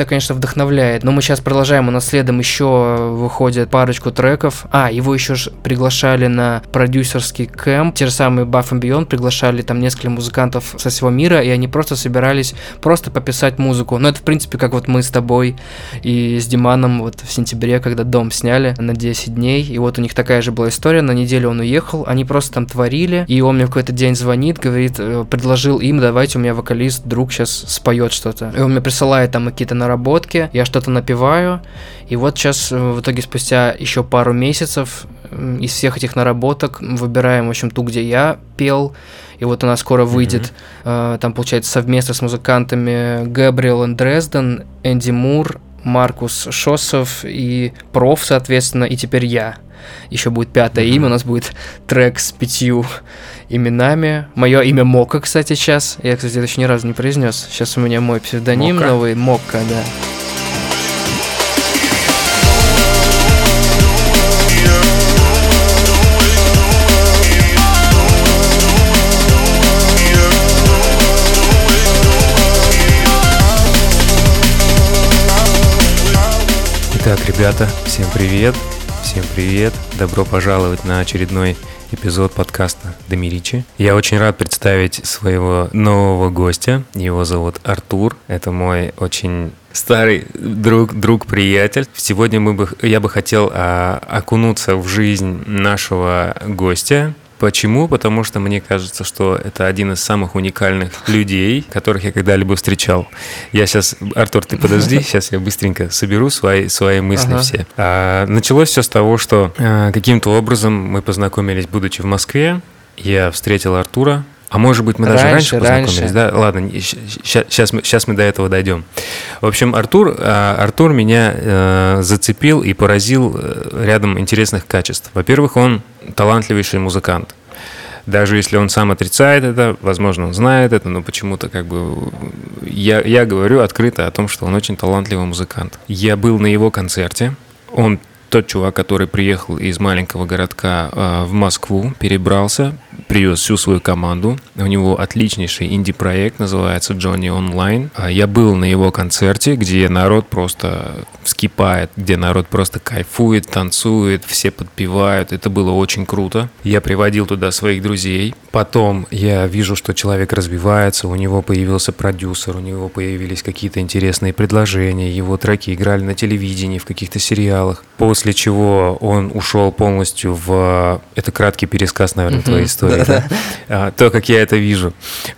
это, конечно, вдохновляет. Но мы сейчас продолжаем, у нас следом еще выходит парочку треков. А, его еще ж приглашали на продюсерский кэмп. Те же самые Buff and Beyond приглашали там несколько музыкантов со всего мира, и они просто собирались просто пописать музыку. Но это, в принципе, как вот мы с тобой и с Диманом вот в сентябре, когда дом сняли на 10 дней. И вот у них такая же была история. На неделю он уехал, они просто там творили. И он мне в какой-то день звонит, говорит, э, предложил им, давайте у меня вокалист, друг сейчас споет что-то. И он мне присылает там какие-то наработки, я что-то напеваю. И вот сейчас э, в итоге спустя еще пару месяцев из всех этих наработок выбираем, в общем, ту, где я пел. И вот она скоро выйдет. Mm-hmm. Там, получается, совместно с музыкантами Габриэл Дрезден, Энди Мур, Маркус Шосов и Проф, соответственно, и теперь я. Еще будет пятое mm-hmm. имя, у нас будет трек с пятью именами. Мое имя Мока, кстати, сейчас. Я, кстати, это еще ни разу не произнес. Сейчас у меня мой псевдоним Мока. новый Мока, да. Итак, ребята, всем привет, всем привет, добро пожаловать на очередной эпизод подкаста Домиричи. Я очень рад представить своего нового гостя. Его зовут Артур. Это мой очень старый друг, друг, приятель. Сегодня мы бы, я бы хотел а, окунуться в жизнь нашего гостя, Почему? Потому что мне кажется, что это один из самых уникальных людей, которых я когда-либо встречал. Я сейчас, Артур, ты подожди, сейчас я быстренько соберу свои, свои мысли ага. все. А, началось все с того, что а, каким-то образом мы познакомились, будучи в Москве. Я встретил Артура, а может быть, мы даже раньше, раньше познакомились, раньше. да? Ладно, сейчас мы, сейчас мы до этого дойдем. В общем, Артур, а, Артур меня э, зацепил и поразил э, рядом интересных качеств. Во-первых, он талантливейший музыкант. Даже если он сам отрицает это, возможно, он знает это, но почему-то как бы я, я говорю открыто о том, что он очень талантливый музыкант. Я был на его концерте, он тот чувак, который приехал из маленького городка э, в Москву, перебрался, привез всю свою команду. У него отличнейший инди-проект, называется Johnny Online. А я был на его концерте, где народ просто вскипает, где народ просто кайфует, танцует, все подпевают. Это было очень круто. Я приводил туда своих друзей. Потом я вижу, что человек развивается, у него появился продюсер, у него появились какие-то интересные предложения, его треки играли на телевидении, в каких-то сериалах. После чего он ушел полностью в... Это краткий пересказ, наверное, твоей истории да, а, то, как я это вижу.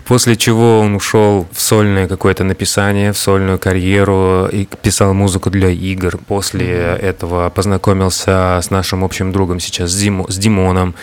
После чего он ушел в сольное какое-то написание, в сольную карьеру и писал музыку для игр. После этого познакомился с нашим общим другом сейчас, с, Дим, с Димоном,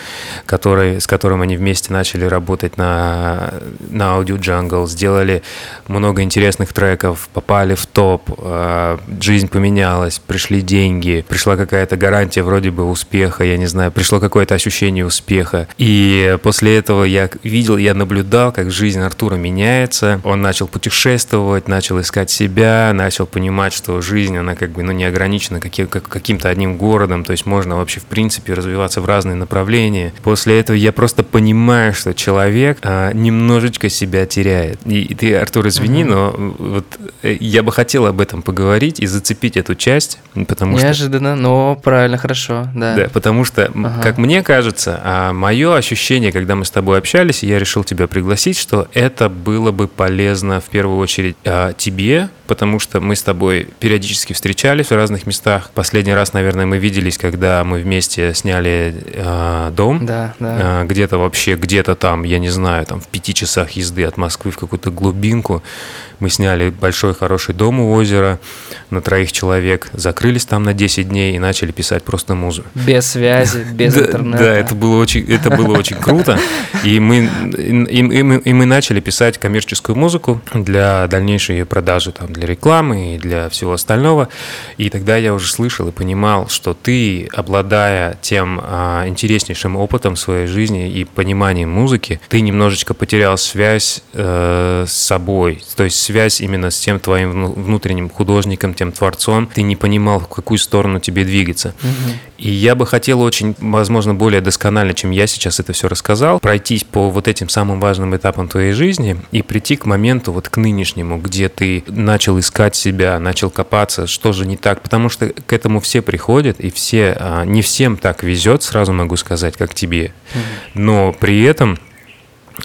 который, с которым они вместе начали работать на, на Audio Jungle, сделали много интересных треков, попали в топ, а, жизнь поменялась, пришли деньги, пришла какая-то гарантия вроде бы успеха, я не знаю, пришло какое-то ощущение успеха. И После этого я видел, я наблюдал, как жизнь Артура меняется. Он начал путешествовать, начал искать себя, начал понимать, что жизнь, она как бы ну, не ограничена каким- каким-то одним городом, то есть можно вообще в принципе развиваться в разные направления. После этого я просто понимаю, что человек а, немножечко себя теряет. И, и ты, Артур, извини, uh-huh. но вот э, я бы хотел об этом поговорить и зацепить эту часть, потому Неожиданно, что... но правильно, хорошо, да. Да, потому что, uh-huh. как мне кажется, а, мое ощущение, когда мы с тобой общались, я решил тебя пригласить, что это было бы полезно в первую очередь а, тебе, потому что мы с тобой периодически встречались в разных местах. Последний раз, наверное, мы виделись, когда мы вместе сняли э, дом. Да, да. Э, где-то вообще, где-то там, я не знаю, там в пяти часах езды от Москвы в какую-то глубинку. Мы сняли большой хороший дом у озера на троих человек, закрылись там на 10 дней и начали писать просто музыку. Без связи, без интернета. Да, это было очень, это было очень круто. И мы, и, и, и мы начали писать коммерческую музыку для дальнейшей ее продажи, там, для рекламы и для всего остального. И тогда я уже слышал и понимал, что ты, обладая тем а, интереснейшим опытом своей жизни и пониманием музыки, ты немножечко потерял связь э, с собой, то есть связь именно с тем твоим внутренним художником, тем творцом, ты не понимал, в какую сторону тебе двигаться. Угу. И я бы хотел очень, возможно, более досконально, чем я сейчас это все рассказал, пройтись по вот этим самым важным этапам твоей жизни и прийти к моменту, вот к нынешнему, где ты начал начал искать себя, начал копаться, что же не так, потому что к этому все приходят, и все, а, не всем так везет, сразу могу сказать, как тебе. Но при этом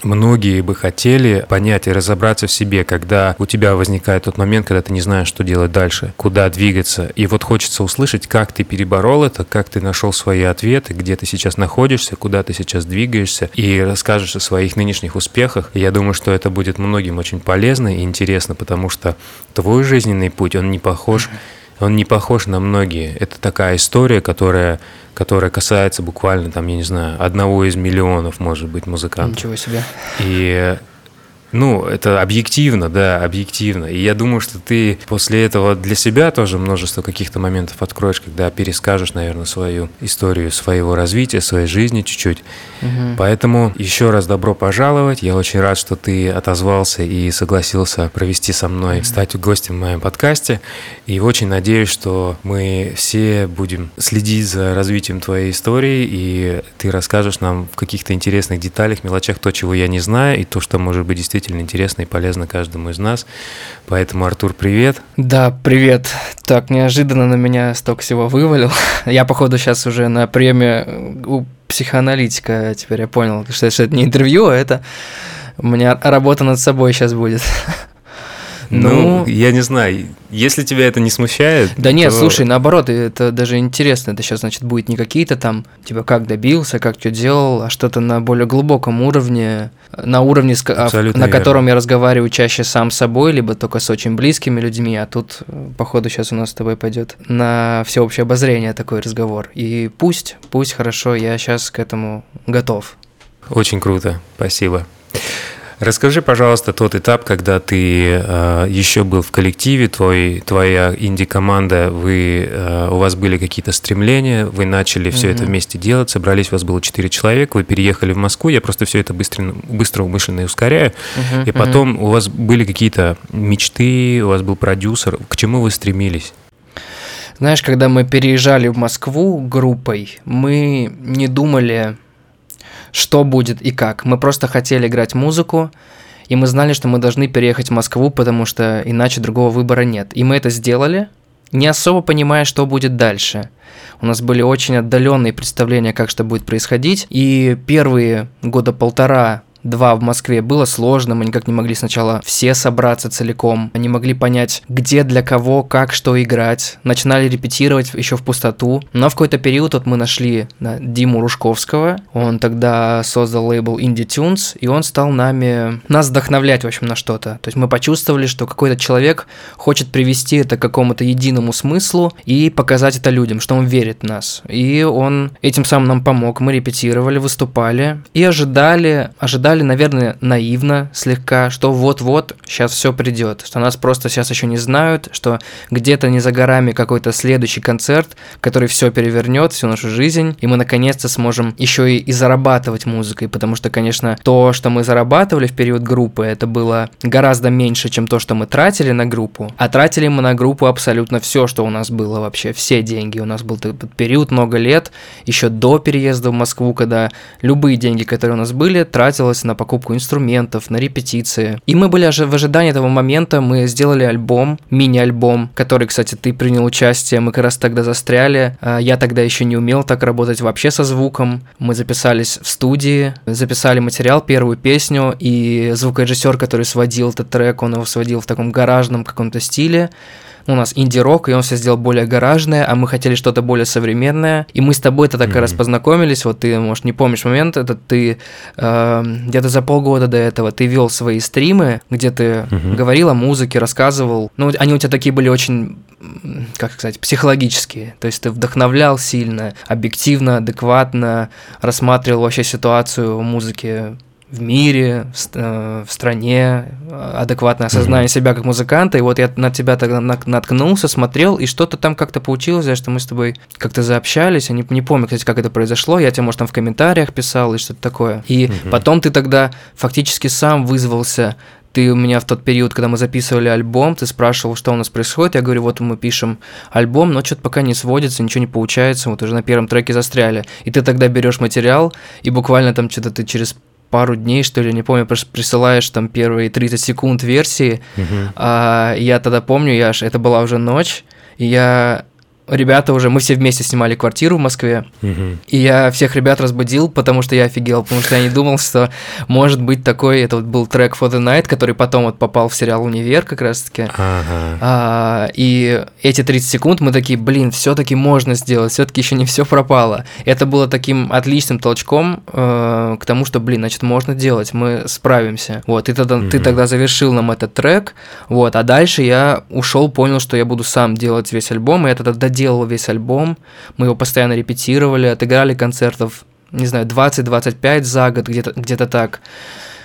Многие бы хотели понять и разобраться в себе, когда у тебя возникает тот момент, когда ты не знаешь, что делать дальше, куда двигаться. И вот хочется услышать, как ты переборол это, как ты нашел свои ответы, где ты сейчас находишься, куда ты сейчас двигаешься, и расскажешь о своих нынешних успехах. Я думаю, что это будет многим очень полезно и интересно, потому что твой жизненный путь, он не похож, он не похож на многие. Это такая история, которая которая касается буквально, там, я не знаю, одного из миллионов, может быть, музыкантов. Ничего себе. И ну, это объективно, да, объективно. И я думаю, что ты после этого для себя тоже множество каких-то моментов откроешь, когда перескажешь, наверное, свою историю своего развития, своей жизни чуть-чуть. Угу. Поэтому еще раз добро пожаловать. Я очень рад, что ты отозвался и согласился провести со мной, стать гостем в моем подкасте. И очень надеюсь, что мы все будем следить за развитием твоей истории, и ты расскажешь нам в каких-то интересных деталях, мелочах то, чего я не знаю, и то, что может быть действительно действительно интересно и полезно каждому из нас. Поэтому, Артур, привет. Да, привет. Так, неожиданно на меня столько всего вывалил. Я, походу, сейчас уже на премию у психоаналитика, теперь я понял, что это не интервью, а это у меня работа над собой сейчас будет. Ну, ну, я не знаю, если тебя это не смущает. Да нет, слушай, наоборот, это даже интересно. Это сейчас, значит, будет не какие-то там, типа, как добился, как что делал, а что-то на более глубоком уровне, на уровне, а, Абсолютно на верно. котором я разговариваю чаще сам с собой, либо только с очень близкими людьми, а тут, походу, сейчас у нас с тобой пойдет на всеобщее обозрение такой разговор. И пусть, пусть хорошо, я сейчас к этому готов. Очень круто, спасибо. Расскажи, пожалуйста, тот этап, когда ты э, еще был в коллективе, твой, твоя инди-команда, вы, э, у вас были какие-то стремления, вы начали все mm-hmm. это вместе делать, собрались, у вас было 4 человека, вы переехали в Москву, я просто все это быстро, быстро умышленно ускоряю, mm-hmm. и потом mm-hmm. у вас были какие-то мечты, у вас был продюсер, к чему вы стремились? Знаешь, когда мы переезжали в Москву группой, мы не думали что будет и как. Мы просто хотели играть музыку, и мы знали, что мы должны переехать в Москву, потому что иначе другого выбора нет. И мы это сделали, не особо понимая, что будет дальше. У нас были очень отдаленные представления, как что будет происходить. И первые года полтора два в Москве было сложно, мы никак не могли сначала все собраться целиком, не могли понять, где, для кого, как, что играть, начинали репетировать еще в пустоту, но в какой-то период вот мы нашли да, Диму Ружковского, он тогда создал лейбл Indie Tunes, и он стал нами, нас вдохновлять, в общем, на что-то. То есть мы почувствовали, что какой-то человек хочет привести это к какому-то единому смыслу и показать это людям, что он верит в нас. И он этим самым нам помог, мы репетировали, выступали и ожидали, ожидали ожидали, наверное, наивно слегка, что вот-вот сейчас все придет, что нас просто сейчас еще не знают, что где-то не за горами какой-то следующий концерт, который все перевернет, всю нашу жизнь, и мы наконец-то сможем еще и, и зарабатывать музыкой, потому что, конечно, то, что мы зарабатывали в период группы, это было гораздо меньше, чем то, что мы тратили на группу, а тратили мы на группу абсолютно все, что у нас было вообще, все деньги. У нас был этот период много лет, еще до переезда в Москву, когда любые деньги, которые у нас были, тратилось на покупку инструментов, на репетиции. И мы были в ожидании этого момента, мы сделали альбом, мини-альбом, который, кстати, ты принял участие, мы как раз тогда застряли. А, я тогда еще не умел так работать вообще со звуком. Мы записались в студии, записали материал, первую песню, и звукорежиссер, который сводил этот трек, он его сводил в таком гаражном каком-то стиле у нас инди-рок, и он все сделал более гаражное, а мы хотели что-то более современное. И мы с тобой это так mm-hmm. раз познакомились, вот ты, может, не помнишь момент, это ты э, где-то за полгода до этого ты вел свои стримы, где ты mm-hmm. говорил о музыке, рассказывал. Ну, они у тебя такие были очень как сказать, психологические. То есть ты вдохновлял сильно, объективно, адекватно рассматривал вообще ситуацию в музыке в мире, в, стране, адекватное осознание mm-hmm. себя как музыканта. И вот я на тебя тогда наткнулся, смотрел, и что-то там как-то получилось, что мы с тобой как-то заобщались. Я не, не помню, кстати, как это произошло. Я тебе, может, там в комментариях писал и что-то такое. И mm-hmm. потом ты тогда фактически сам вызвался ты у меня в тот период, когда мы записывали альбом, ты спрашивал, что у нас происходит. Я говорю, вот мы пишем альбом, но что-то пока не сводится, ничего не получается, вот уже на первом треке застряли. И ты тогда берешь материал, и буквально там что-то ты через пару дней, что ли, не помню, присылаешь там первые 30 секунд версии. Uh-huh. А, я тогда помню, я аж, это была уже ночь, и я ребята уже, мы все вместе снимали квартиру в Москве, угу. и я всех ребят разбудил, потому что я офигел, потому что я не думал, что может быть такой, это вот был трек For the Night, который потом вот попал в сериал «Универ» как раз-таки, ага. а, и эти 30 секунд мы такие, блин, все таки можно сделать, все таки еще не все пропало. Это было таким отличным толчком э, к тому, что, блин, значит, можно делать, мы справимся. Вот, и тогда, угу. ты тогда завершил нам этот трек, вот, а дальше я ушел, понял, что я буду сам делать весь альбом, и я тогда доделал весь альбом, мы его постоянно репетировали, отыграли концертов, не знаю, 20-25 за год, где-то где так.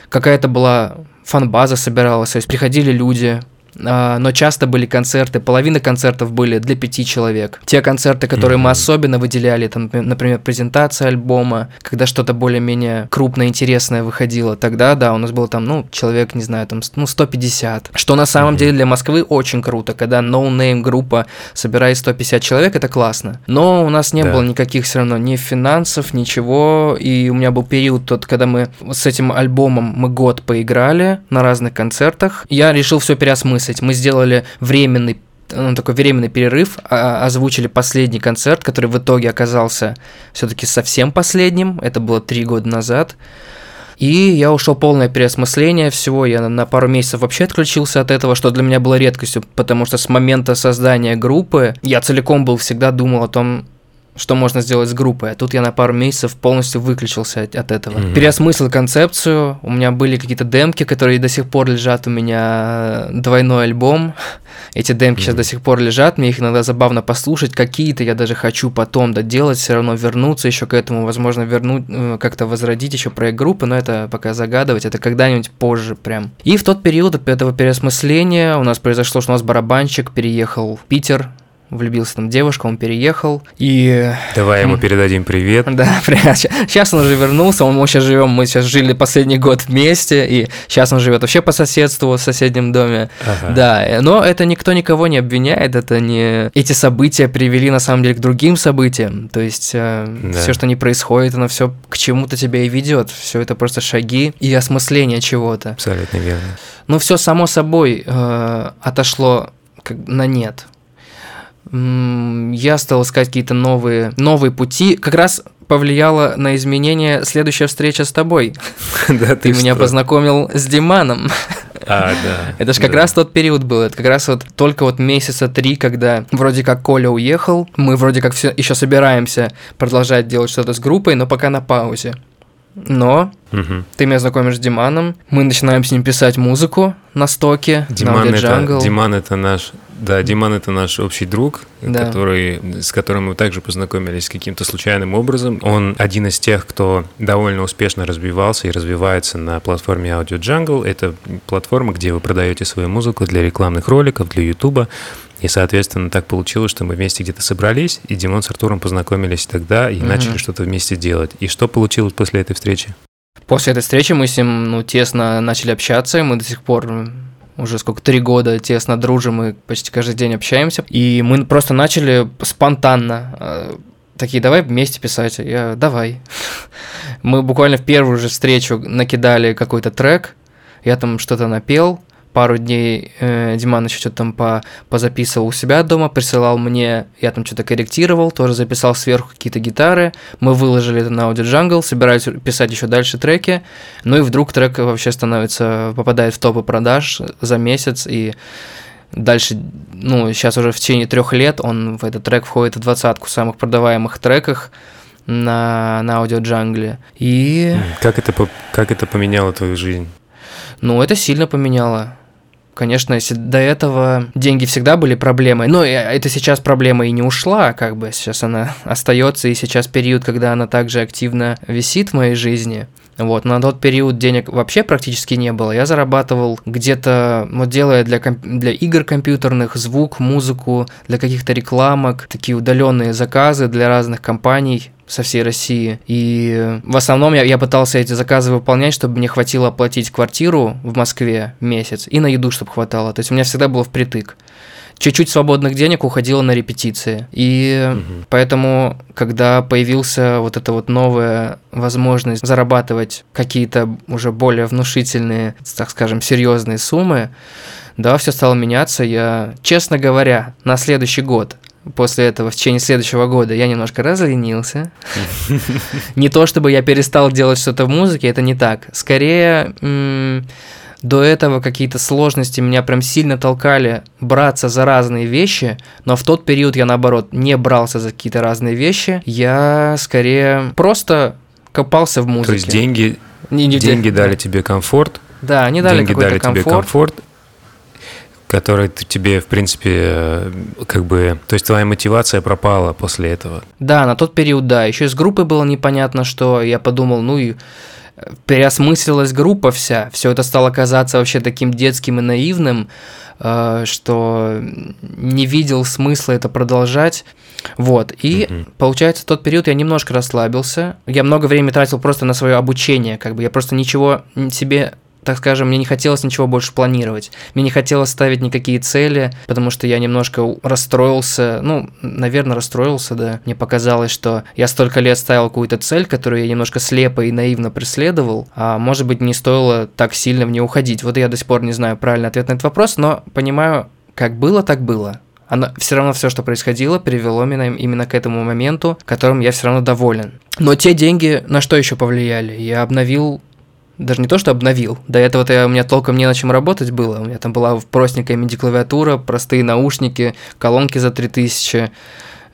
Какая-то была фан-база собиралась, то есть приходили люди, но часто были концерты, половина концертов были для пяти человек. Те концерты, которые mm-hmm. мы особенно выделяли, там, например, презентация альбома, когда что-то более-менее крупное, интересное выходило, тогда, да, у нас было там, ну, человек, не знаю, там, ну, 150. Что на самом mm-hmm. деле для Москвы очень круто, когда no-name группа собирает 150 человек, это классно. Но у нас не да. было никаких все равно ни финансов, ничего, и у меня был период тот, когда мы с этим альбомом мы год поиграли на разных концертах, я решил все переосмыслить мыслить. Мы сделали временный ну, такой временный перерыв, а, озвучили последний концерт, который в итоге оказался все-таки совсем последним. Это было три года назад. И я ушел полное переосмысление всего. Я на пару месяцев вообще отключился от этого, что для меня было редкостью, потому что с момента создания группы я целиком был всегда думал о том, что можно сделать с группой. А тут я на пару месяцев полностью выключился от, от этого. Mm-hmm. Переосмыслил концепцию. У меня были какие-то демки, которые до сих пор лежат. У меня двойной альбом. Эти демки mm-hmm. сейчас до сих пор лежат. Мне их иногда забавно послушать. Какие-то я даже хочу потом доделать, все равно вернуться еще к этому. Возможно, вернуть, э, как-то возродить еще проект группы, но это пока загадывать. Это когда-нибудь позже прям. И в тот период этого переосмысления у нас произошло, что у нас барабанщик переехал в Питер влюбился там девушка, он переехал, и... Давай ему передадим привет. Да, привет. Сейчас он уже вернулся, он, мы сейчас живем, мы сейчас жили последний год вместе, и сейчас он живет вообще по соседству в соседнем доме. Ага. Да, но это никто никого не обвиняет, это не... Эти события привели на самом деле к другим событиям, то есть э, да. все, что не происходит, оно все к чему-то тебя и ведет, все это просто шаги и осмысление чего-то. Абсолютно верно. Ну все само собой э, отошло на нет я стал искать какие-то новые, новые пути. Как раз повлияла на изменение следующая встреча с тобой. Да, ты, меня познакомил с Диманом. А, да. Это же как раз тот период был. Это как раз вот только вот месяца три, когда вроде как Коля уехал, мы вроде как все еще собираемся продолжать делать что-то с группой, но пока на паузе. Но угу. ты меня знакомишь с Диманом, мы начинаем с ним писать музыку на стоке, Диман на это, Диман это наш, да, Диман это наш общий друг, да. который, с которым мы также познакомились каким-то случайным образом. Он один из тех, кто довольно успешно развивался и развивается на платформе Audio Jungle. Это платформа, где вы продаете свою музыку для рекламных роликов, для YouTube. И, соответственно, так получилось, что мы вместе где-то собрались, и Димон с Артуром познакомились тогда и угу. начали что-то вместе делать. И что получилось после этой встречи? После этой встречи мы с ним ну, тесно начали общаться, и мы до сих пор уже сколько, три года тесно дружим и почти каждый день общаемся. И мы просто начали спонтанно э, такие, давай вместе писать. Я, давай. Мы буквально в первую же встречу накидали какой-то трек, я там что-то напел, пару дней э, Диман еще что-то там по, позаписывал у себя дома, присылал мне, я там что-то корректировал, тоже записал сверху какие-то гитары, мы выложили это на Audio Jungle, собираюсь писать еще дальше треки, ну и вдруг трек вообще становится, попадает в топы продаж за месяц, и дальше, ну, сейчас уже в течение трех лет он в этот трек входит в двадцатку самых продаваемых треках, на, на аудиоджангле. И... Как это, как это поменяло твою жизнь? Ну, это сильно поменяло. Конечно, если до этого деньги всегда были проблемой, но это сейчас проблема и не ушла, как бы сейчас она остается, и сейчас период, когда она также активно висит в моей жизни. Вот, на тот период денег вообще практически не было. Я зарабатывал где-то, вот делая для, для игр компьютерных звук, музыку, для каких-то рекламок, такие удаленные заказы для разных компаний со всей России. И в основном я, я пытался эти заказы выполнять, чтобы мне хватило оплатить квартиру в Москве месяц и на еду, чтобы хватало. То есть у меня всегда было впритык. Чуть-чуть свободных денег уходило на репетиции. И угу. поэтому, когда появился вот эта вот новая возможность зарабатывать какие-то уже более внушительные, так скажем, серьезные суммы, да, все стало меняться. Я, честно говоря, на следующий год после этого, в течение следующего года, я немножко разленился. Не то, чтобы я перестал делать что-то в музыке, это не так. Скорее, до этого какие-то сложности меня прям сильно толкали браться за разные вещи, но в тот период я, наоборот, не брался за какие-то разные вещи. Я скорее просто копался в музыке. То есть деньги, не, не, деньги дали тебе комфорт? Да, они дали деньги дали комфорт. тебе комфорт, который тебе, в принципе, э, как бы... То есть твоя мотивация пропала после этого? Да, на тот период, да. Еще с группой было непонятно, что я подумал, ну и переосмыслилась группа вся, все это стало казаться вообще таким детским и наивным, э, что не видел смысла это продолжать. Вот, и mm-hmm. получается, в тот период я немножко расслабился, я много времени тратил просто на свое обучение, как бы я просто ничего себе так скажем, мне не хотелось ничего больше планировать. Мне не хотелось ставить никакие цели, потому что я немножко расстроился, ну, наверное, расстроился, да. Мне показалось, что я столько лет ставил какую-то цель, которую я немножко слепо и наивно преследовал, а может быть, не стоило так сильно в нее уходить. Вот я до сих пор не знаю правильный ответ на этот вопрос, но понимаю, как было, так было. Оно, все равно все, что происходило, привело меня именно к этому моменту, которым я все равно доволен. Но те деньги на что еще повлияли? Я обновил даже не то, что обновил. До этого-то у меня толком не на чем работать было. У меня там была простенькая MIDI-клавиатура, простые наушники, колонки за 3000,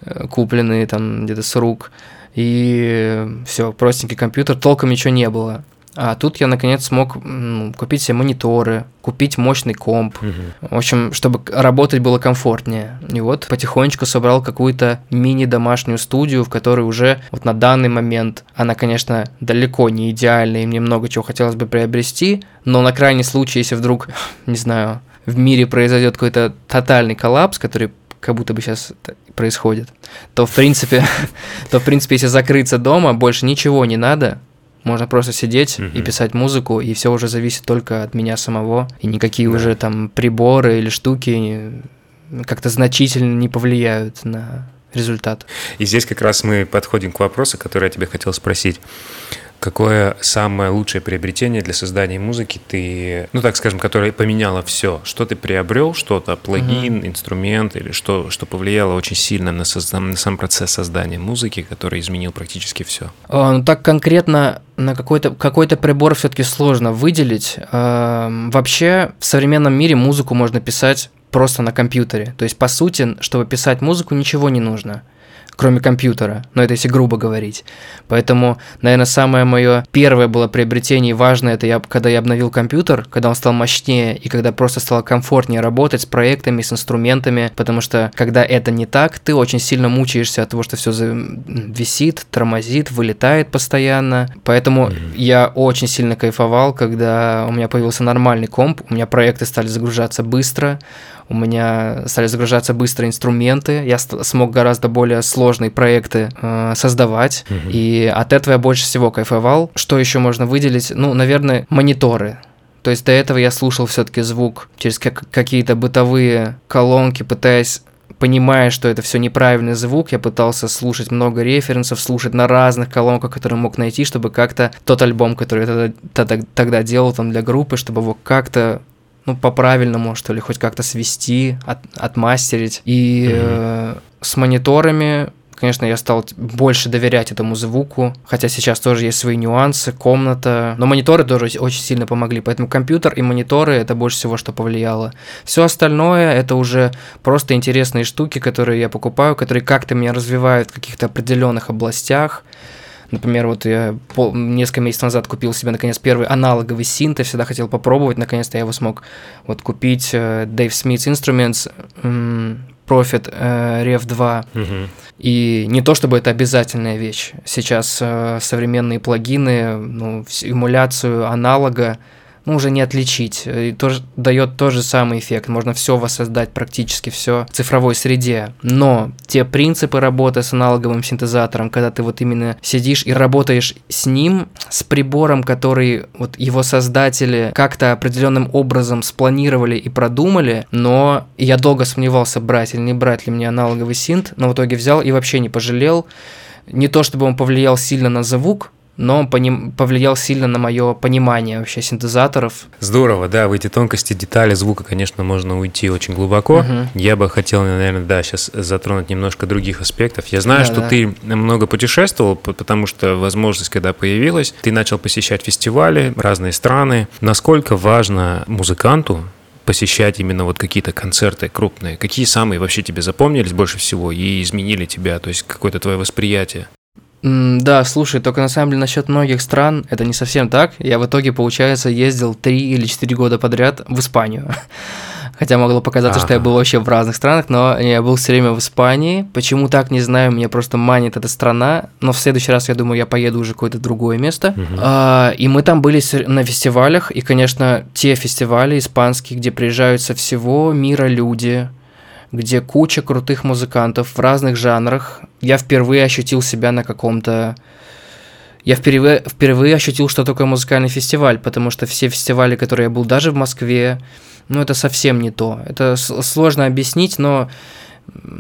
э, купленные там где-то с рук. И все, простенький компьютер, толком ничего не было. А тут я наконец смог ну, купить себе мониторы, купить мощный комп. Угу. В общем, чтобы работать было комфортнее. И вот потихонечку собрал какую-то мини-домашнюю студию, в которой уже вот на данный момент она, конечно, далеко не идеальная, и мне много чего хотелось бы приобрести, но на крайний случай, если вдруг, не знаю, в мире произойдет какой-то тотальный коллапс, который как будто бы сейчас происходит, то в принципе, то в принципе, если закрыться дома, больше ничего не надо, можно просто сидеть угу. и писать музыку, и все уже зависит только от меня самого. И никакие да. уже там приборы или штуки как-то значительно не повлияют на результат. И здесь как раз мы подходим к вопросу, который я тебе хотел спросить. Какое самое лучшее приобретение для создания музыки ты, ну так скажем, которое поменяло все? Что ты приобрел, что-то, плагин, uh-huh. инструмент или что, что повлияло очень сильно на, созда- на сам процесс создания музыки, который изменил практически все? А, ну так конкретно на какой-то какой-то прибор все-таки сложно выделить. А, вообще в современном мире музыку можно писать просто на компьютере. То есть по сути, чтобы писать музыку, ничего не нужно кроме компьютера, но это если грубо говорить. Поэтому, наверное, самое мое первое было приобретение и важное, это я, когда я обновил компьютер, когда он стал мощнее и когда просто стало комфортнее работать с проектами, с инструментами, потому что когда это не так, ты очень сильно мучаешься от того, что все висит, тормозит, вылетает постоянно. Поэтому mm-hmm. я очень сильно кайфовал, когда у меня появился нормальный комп, у меня проекты стали загружаться быстро, у меня стали загружаться быстро инструменты, я смог гораздо более сложные проекты э, создавать, угу. и от этого я больше всего кайфовал. Что еще можно выделить? Ну, наверное, мониторы. То есть до этого я слушал все-таки звук через как- какие-то бытовые колонки, пытаясь понимая, что это все неправильный звук, я пытался слушать много референсов, слушать на разных колонках, которые мог найти, чтобы как-то тот альбом, который я тогда, тогда, тогда делал там для группы, чтобы его как-то ну, по-правильному, что ли, хоть как-то свести, от, отмастерить. И mm-hmm. э, с мониторами, конечно, я стал больше доверять этому звуку, хотя сейчас тоже есть свои нюансы, комната, но мониторы тоже очень сильно помогли, поэтому компьютер и мониторы это больше всего, что повлияло. Все остальное это уже просто интересные штуки, которые я покупаю, которые как-то меня развивают в каких-то определенных областях. Например, вот я пол, несколько месяцев назад купил себе, наконец, первый аналоговый синт, я всегда хотел попробовать, наконец-то я его смог вот купить. Dave Smith Instruments Profit э, Rev 2. Угу. И не то чтобы это обязательная вещь. Сейчас э, современные плагины, ну, эмуляцию аналога ну, уже не отличить. И тоже дает тот же самый эффект. Можно все воссоздать, практически все в цифровой среде. Но те принципы работы с аналоговым синтезатором, когда ты вот именно сидишь и работаешь с ним, с прибором, который вот его создатели как-то определенным образом спланировали и продумали, но я долго сомневался, брать или не брать ли мне аналоговый синт, но в итоге взял и вообще не пожалел. Не то чтобы он повлиял сильно на звук, но он поним... повлиял сильно на мое понимание вообще синтезаторов. Здорово, да, в эти тонкости, детали звука, конечно, можно уйти очень глубоко. Угу. Я бы хотел, наверное, да, сейчас затронуть немножко других аспектов. Я знаю, да, что да. ты много путешествовал, потому что возможность, когда появилась, ты начал посещать фестивали, разные страны. Насколько важно музыканту посещать именно вот какие-то концерты крупные? Какие самые вообще тебе запомнились больше всего и изменили тебя, то есть какое-то твое восприятие? Да, слушай, только на самом деле насчет многих стран это не совсем так. Я в итоге, получается, ездил три или четыре года подряд в Испанию. Хотя могло показаться, ага. что я был вообще в разных странах, но я был все время в Испании. Почему так, не знаю, меня просто манит эта страна. Но в следующий раз, я думаю, я поеду уже в какое-то другое место. Угу. А, и мы там были на фестивалях. И, конечно, те фестивали испанские, где приезжают со всего мира люди, где куча крутых музыкантов в разных жанрах. Я впервые ощутил себя на каком-то... Я впервые, впервые ощутил, что такое музыкальный фестиваль, потому что все фестивали, которые я был даже в Москве, ну это совсем не то. Это сложно объяснить, но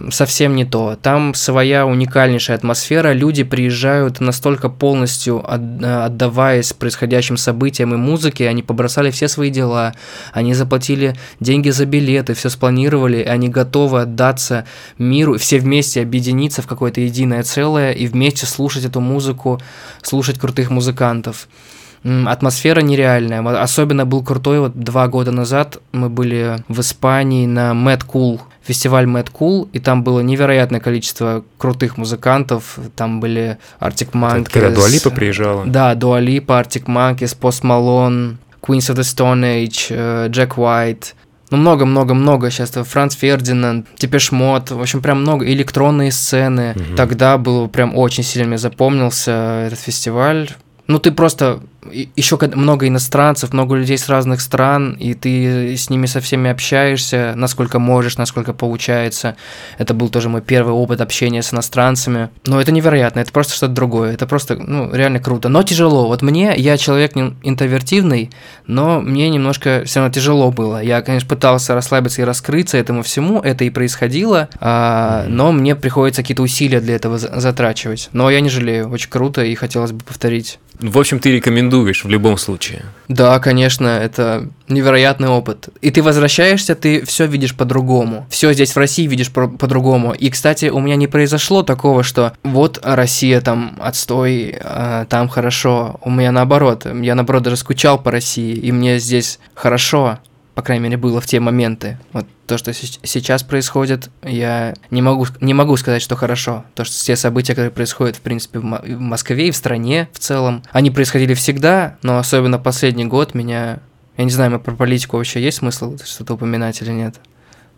совсем не то. Там своя уникальнейшая атмосфера, люди приезжают настолько полностью отдаваясь происходящим событиям и музыке, они побросали все свои дела, они заплатили деньги за билеты, все спланировали, и они готовы отдаться миру, все вместе объединиться в какое-то единое целое и вместе слушать эту музыку, слушать крутых музыкантов атмосфера нереальная. Особенно был крутой, вот два года назад мы были в Испании на Mad Cool, фестиваль Mad Cool, и там было невероятное количество крутых музыкантов. Там были Arctic Monkeys. Это когда Дуалипа приезжала? Да, Дуалипа, Arctic Monkeys, Post Malone, Queens of the Stone Age, Джек Уайт. Ну, много-много-много сейчас. Франц Фердинанд, Типешмот, в общем, прям много. Электронные сцены. Угу. Тогда был прям очень сильно мне запомнился этот фестиваль. Ну, ты просто еще много иностранцев, много людей с разных стран, и ты с ними со всеми общаешься, насколько можешь, насколько получается. Это был тоже мой первый опыт общения с иностранцами. Но это невероятно, это просто что-то другое. Это просто, ну, реально круто. Но тяжело. Вот мне, я человек интровертивный, но мне немножко все равно тяжело было. Я, конечно, пытался расслабиться и раскрыться этому всему, это и происходило, а, но мне приходится какие-то усилия для этого затрачивать. Но я не жалею, очень круто, и хотелось бы повторить. В общем, ты рекомендуешь в любом случае. Да, конечно, это невероятный опыт. И ты возвращаешься, ты все видишь по-другому. Все здесь в России видишь по-другому. И, кстати, у меня не произошло такого, что вот Россия там отстой, а там хорошо. У меня наоборот. Я наоборот даже скучал по России, и мне здесь хорошо по крайней мере, было в те моменты. Вот то, что сейчас происходит, я не могу, не могу сказать, что хорошо. То, что те события, которые происходят, в принципе, в Москве и в стране в целом, они происходили всегда, но особенно последний год меня... Я не знаю, про политику вообще есть смысл что-то упоминать или нет?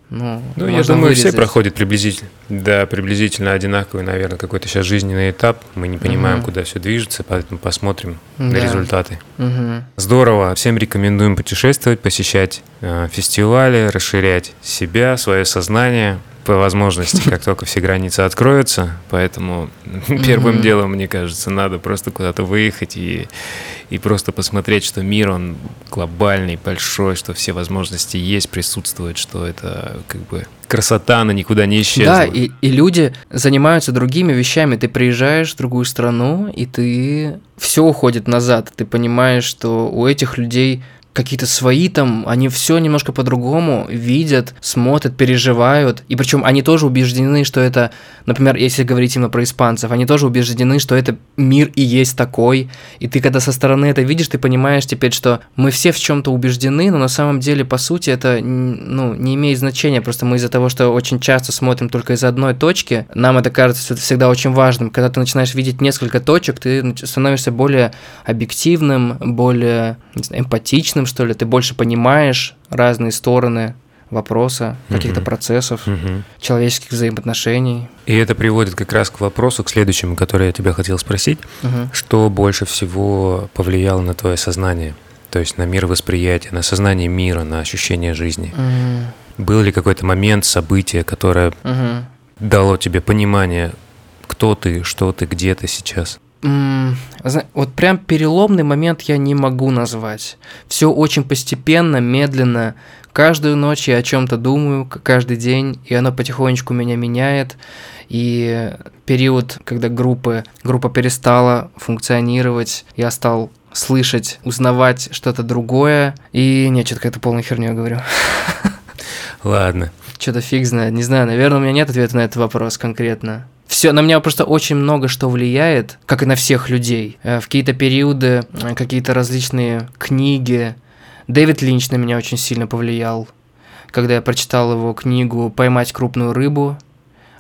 Ну, ну я думаю, вырезать. все проходят приблизительно, да, приблизительно одинаковый, наверное, какой-то сейчас жизненный этап. Мы не понимаем, угу. куда все движется, поэтому посмотрим да. на результаты. Угу. Здорово. Всем рекомендуем путешествовать, посещать э, фестивали, расширять себя, свое сознание по возможности, как только все границы откроются. Поэтому первым делом, мне кажется, надо просто куда-то выехать и, и просто посмотреть, что мир, он глобальный, большой, что все возможности есть, присутствуют, что это как бы красота, она никуда не исчезла. Да, и, и люди занимаются другими вещами. Ты приезжаешь в другую страну, и ты все уходит назад. Ты понимаешь, что у этих людей какие-то свои там, они все немножко по-другому видят, смотрят, переживают. И причем они тоже убеждены, что это, например, если говорить именно про испанцев, они тоже убеждены, что это мир и есть такой. И ты когда со стороны это видишь, ты понимаешь теперь, что мы все в чем-то убеждены, но на самом деле, по сути, это ну, не имеет значения. Просто мы из-за того, что очень часто смотрим только из одной точки, нам это кажется всегда очень важным. Когда ты начинаешь видеть несколько точек, ты становишься более объективным, более знаю, эмпатичным, что ли, ты больше понимаешь разные стороны вопроса, каких-то процессов, угу. человеческих взаимоотношений. И это приводит как раз к вопросу, к следующему, который я тебя хотел спросить. Угу. Что больше всего повлияло на твое сознание? То есть на мир восприятия, на сознание мира, на ощущение жизни. Мгм. Был ли какой-то момент, событие, которое Мгм. дало тебе понимание, кто ты, что ты, где ты сейчас? Вот прям переломный момент я не могу назвать. Все очень постепенно, медленно. Каждую ночь я о чем-то думаю, каждый день, и оно потихонечку меня меняет. И период, когда группы, группа перестала функционировать, я стал слышать, узнавать что-то другое. И нет, что-то какая-то полная херню я говорю. Ладно. Что-то фиг знает, не знаю, наверное, у меня нет ответа на этот вопрос конкретно. Все, на меня просто очень много что влияет, как и на всех людей. Э, В какие-то периоды, э, какие-то различные книги. Дэвид Линч на меня очень сильно повлиял, когда я прочитал его книгу «Поймать крупную рыбу».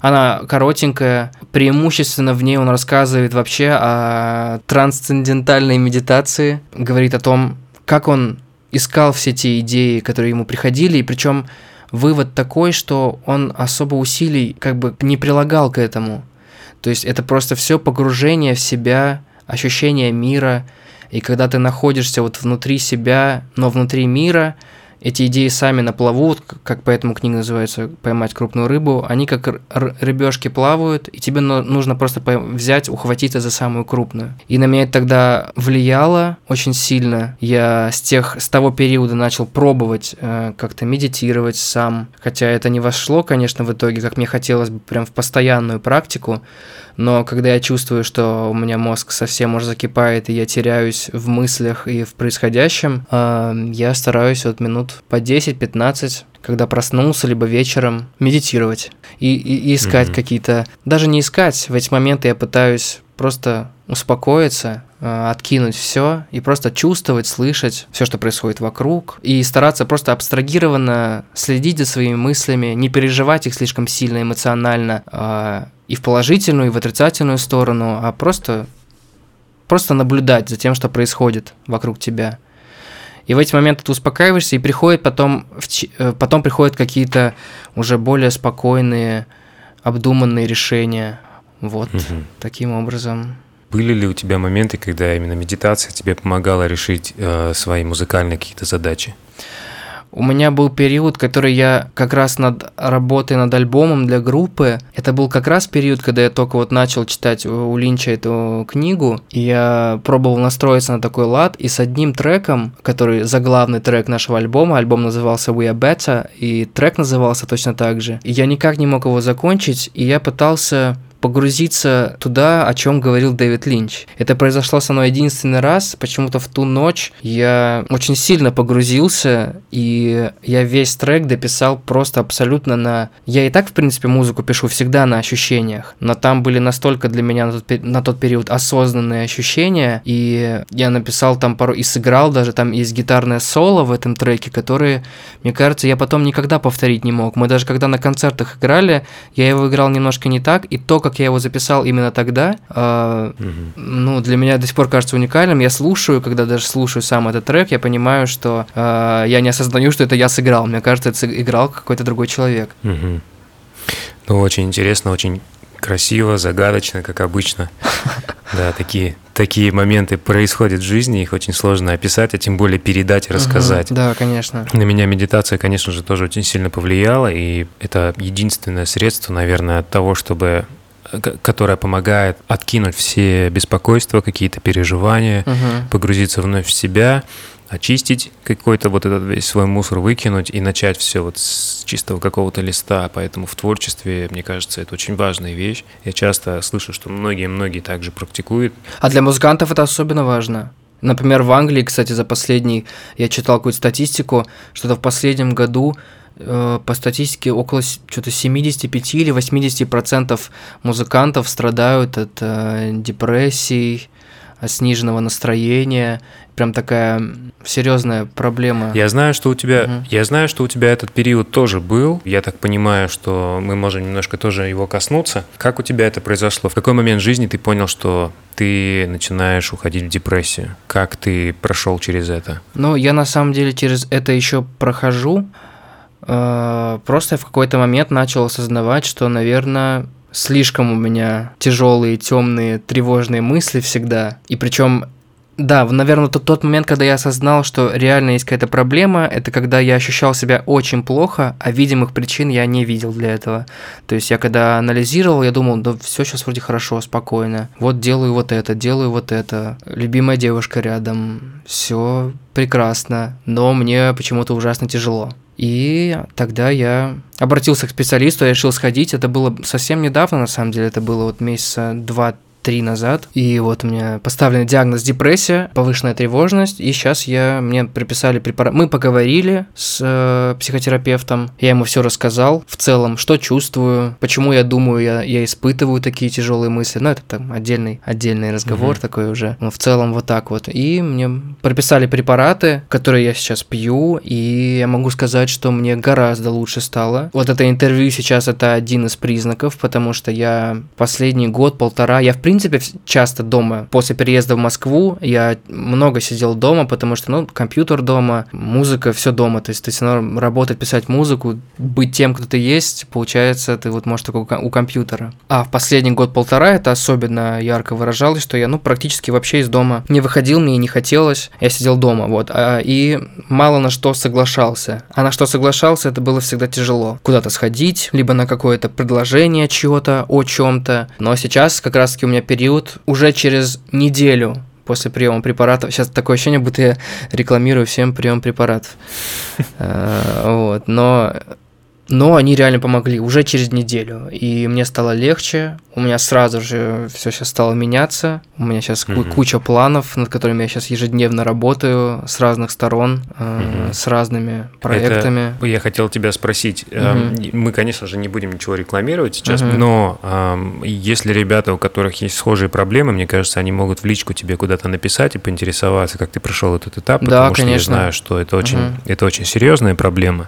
Она коротенькая, преимущественно в ней он рассказывает вообще о трансцендентальной медитации, говорит о том, как он искал все те идеи, которые ему приходили, и причем вывод такой, что он особо усилий как бы не прилагал к этому. То есть это просто все погружение в себя, ощущение мира, и когда ты находишься вот внутри себя, но внутри мира, эти идеи сами наплывут, к- как поэтому книга называется «Поймать крупную рыбу», они как рыбешки плавают, и тебе ну- нужно просто взять, ухватиться за самую крупную. И на меня это тогда влияло очень сильно. Я с, тех, с того периода начал пробовать э, как-то медитировать сам, хотя это не вошло, конечно, в итоге, как мне хотелось бы, прям в постоянную практику, но когда я чувствую, что у меня мозг совсем уже закипает, и я теряюсь в мыслях и в происходящем, э, я стараюсь вот минут по 10-15, когда проснулся, либо вечером, медитировать и, и- и искать Мгм. какие-то... Даже не искать, в эти моменты я пытаюсь просто успокоиться, э, откинуть все и просто чувствовать, слышать все, что происходит вокруг, и стараться просто абстрагированно следить за своими мыслями, не переживать их слишком сильно эмоционально э, и в положительную, и в отрицательную сторону, а просто, просто наблюдать за тем, что происходит вокруг тебя. И в эти моменты ты успокаиваешься, и приходит потом, э, потом приходят какие-то уже более спокойные, обдуманные решения. Вот Мгм. таким образом. Были ли у тебя моменты, когда именно медитация тебе помогала решить э, свои музыкальные какие-то задачи? У меня был период, который я как раз над работой над альбомом для группы. Это был как раз период, когда я только вот начал читать у Линча эту книгу. И я пробовал настроиться на такой лад. И с одним треком, который заглавный трек нашего альбома, альбом назывался We Are Better, и трек назывался точно так же. И я никак не мог его закончить, и я пытался погрузиться туда, о чем говорил Дэвид Линч. Это произошло со мной единственный раз, почему-то в ту ночь я очень сильно погрузился, и я весь трек дописал просто абсолютно на... Я и так, в принципе, музыку пишу всегда на ощущениях, но там были настолько для меня на тот, пе- на тот период осознанные ощущения, и я написал там пару... и сыграл даже, там есть гитарное соло в этом треке, которые, мне кажется, я потом никогда повторить не мог. Мы даже когда на концертах играли, я его играл немножко не так, и то, как я его записал именно тогда, э, Мгм. ну, для меня до сих пор кажется уникальным. Я слушаю, когда даже слушаю сам этот трек, я понимаю, что э, я не осознаю, что это я сыграл. Мне кажется, это сыграл какой-то другой человек. Мгм. Ну, очень интересно, очень красиво, загадочно, как обычно. Да, такие, такие моменты происходят в жизни, их очень сложно описать, а тем более передать и рассказать. Мгм. Да, конечно. На меня медитация, конечно же, тоже очень сильно повлияла, и это единственное средство, наверное, от того, чтобы к- которое помогает откинуть все беспокойства, какие-то переживания, Мгм. погрузиться вновь в себя, очистить какой-то вот этот весь свой мусор, выкинуть и начать все вот с чистого какого-то листа. Поэтому в творчестве, мне кажется, это очень важная вещь. Я часто слышу, что многие-многие также практикуют. А для музыкантов это особенно важно. Например, в Англии, кстати, за последний, я читал какую-то статистику, что-то в последнем году э, по статистике около что-то 75 или 80 процентов музыкантов страдают от э, депрессий, от сниженного настроения. Прям такая серьезная проблема. Я знаю, что у тебя, Мгм. я знаю, что у тебя этот период тоже был. Я так понимаю, что мы можем немножко тоже его коснуться. Как у тебя это произошло? В какой момент жизни ты понял, что ты начинаешь уходить в депрессию? Как ты прошел через это? Ну, я на самом деле через это еще прохожу. Э, Просто я в какой-то момент начал осознавать, что, наверное, слишком у меня тяжелые, темные, тревожные мысли всегда. И причем да, наверное, тот, тот момент, когда я осознал, что реально есть какая-то проблема, это когда я ощущал себя очень плохо, а видимых причин я не видел для этого. То есть я когда анализировал, я думал, да все сейчас вроде хорошо, спокойно. Вот делаю вот это, делаю вот это. Любимая девушка рядом, все прекрасно, но мне почему-то ужасно тяжело. И тогда я обратился к специалисту, я решил сходить. Это было совсем недавно, на самом деле, это было вот месяца два три назад. И вот у меня поставлен диагноз депрессия, повышенная тревожность. И сейчас я мне приписали препарат. Мы поговорили с э, психотерапевтом. Я ему все рассказал в целом, что чувствую, почему я думаю, я, я испытываю такие тяжелые мысли. Ну, это там отдельный, отдельный разговор угу. такой уже. Но в целом вот так вот. И мне прописали препараты, которые я сейчас пью. И я могу сказать, что мне гораздо лучше стало. Вот это интервью сейчас это один из признаков, потому что я последний год-полтора, я в принципе принципе, часто дома. После переезда в Москву я много сидел дома, потому что, ну, компьютер дома, музыка, все дома. То есть ты все равно работать, писать музыку, быть тем, кто ты есть, получается, ты вот можешь только у компьютера. А в последний год-полтора это особенно ярко выражалось, что я, ну, практически вообще из дома не выходил, мне не хотелось, я сидел дома, вот. А, и мало на что соглашался. А на что соглашался, это было всегда тяжело. Куда-то сходить, либо на какое-то предложение чего-то, о чем-то. Но сейчас как раз-таки у меня период уже через неделю после приема препаратов. Сейчас такое ощущение, будто я рекламирую всем прием препаратов. Э, вот. Но но они реально помогли уже через неделю. И мне стало легче, у меня сразу же все сейчас стало меняться. У меня сейчас mm-hmm. куча планов, над которыми я сейчас ежедневно работаю с разных сторон, mm-hmm. с разными проектами. Это я хотел тебя спросить. Mm-hmm. Мы, конечно же, не будем ничего рекламировать сейчас, mm-hmm. но э, если ребята, у которых есть схожие проблемы, мне кажется, они могут в личку тебе куда-то написать и поинтересоваться, как ты прошел этот этап, потому да, что конечно. я знаю, что это очень, mm-hmm. это очень серьезная проблема.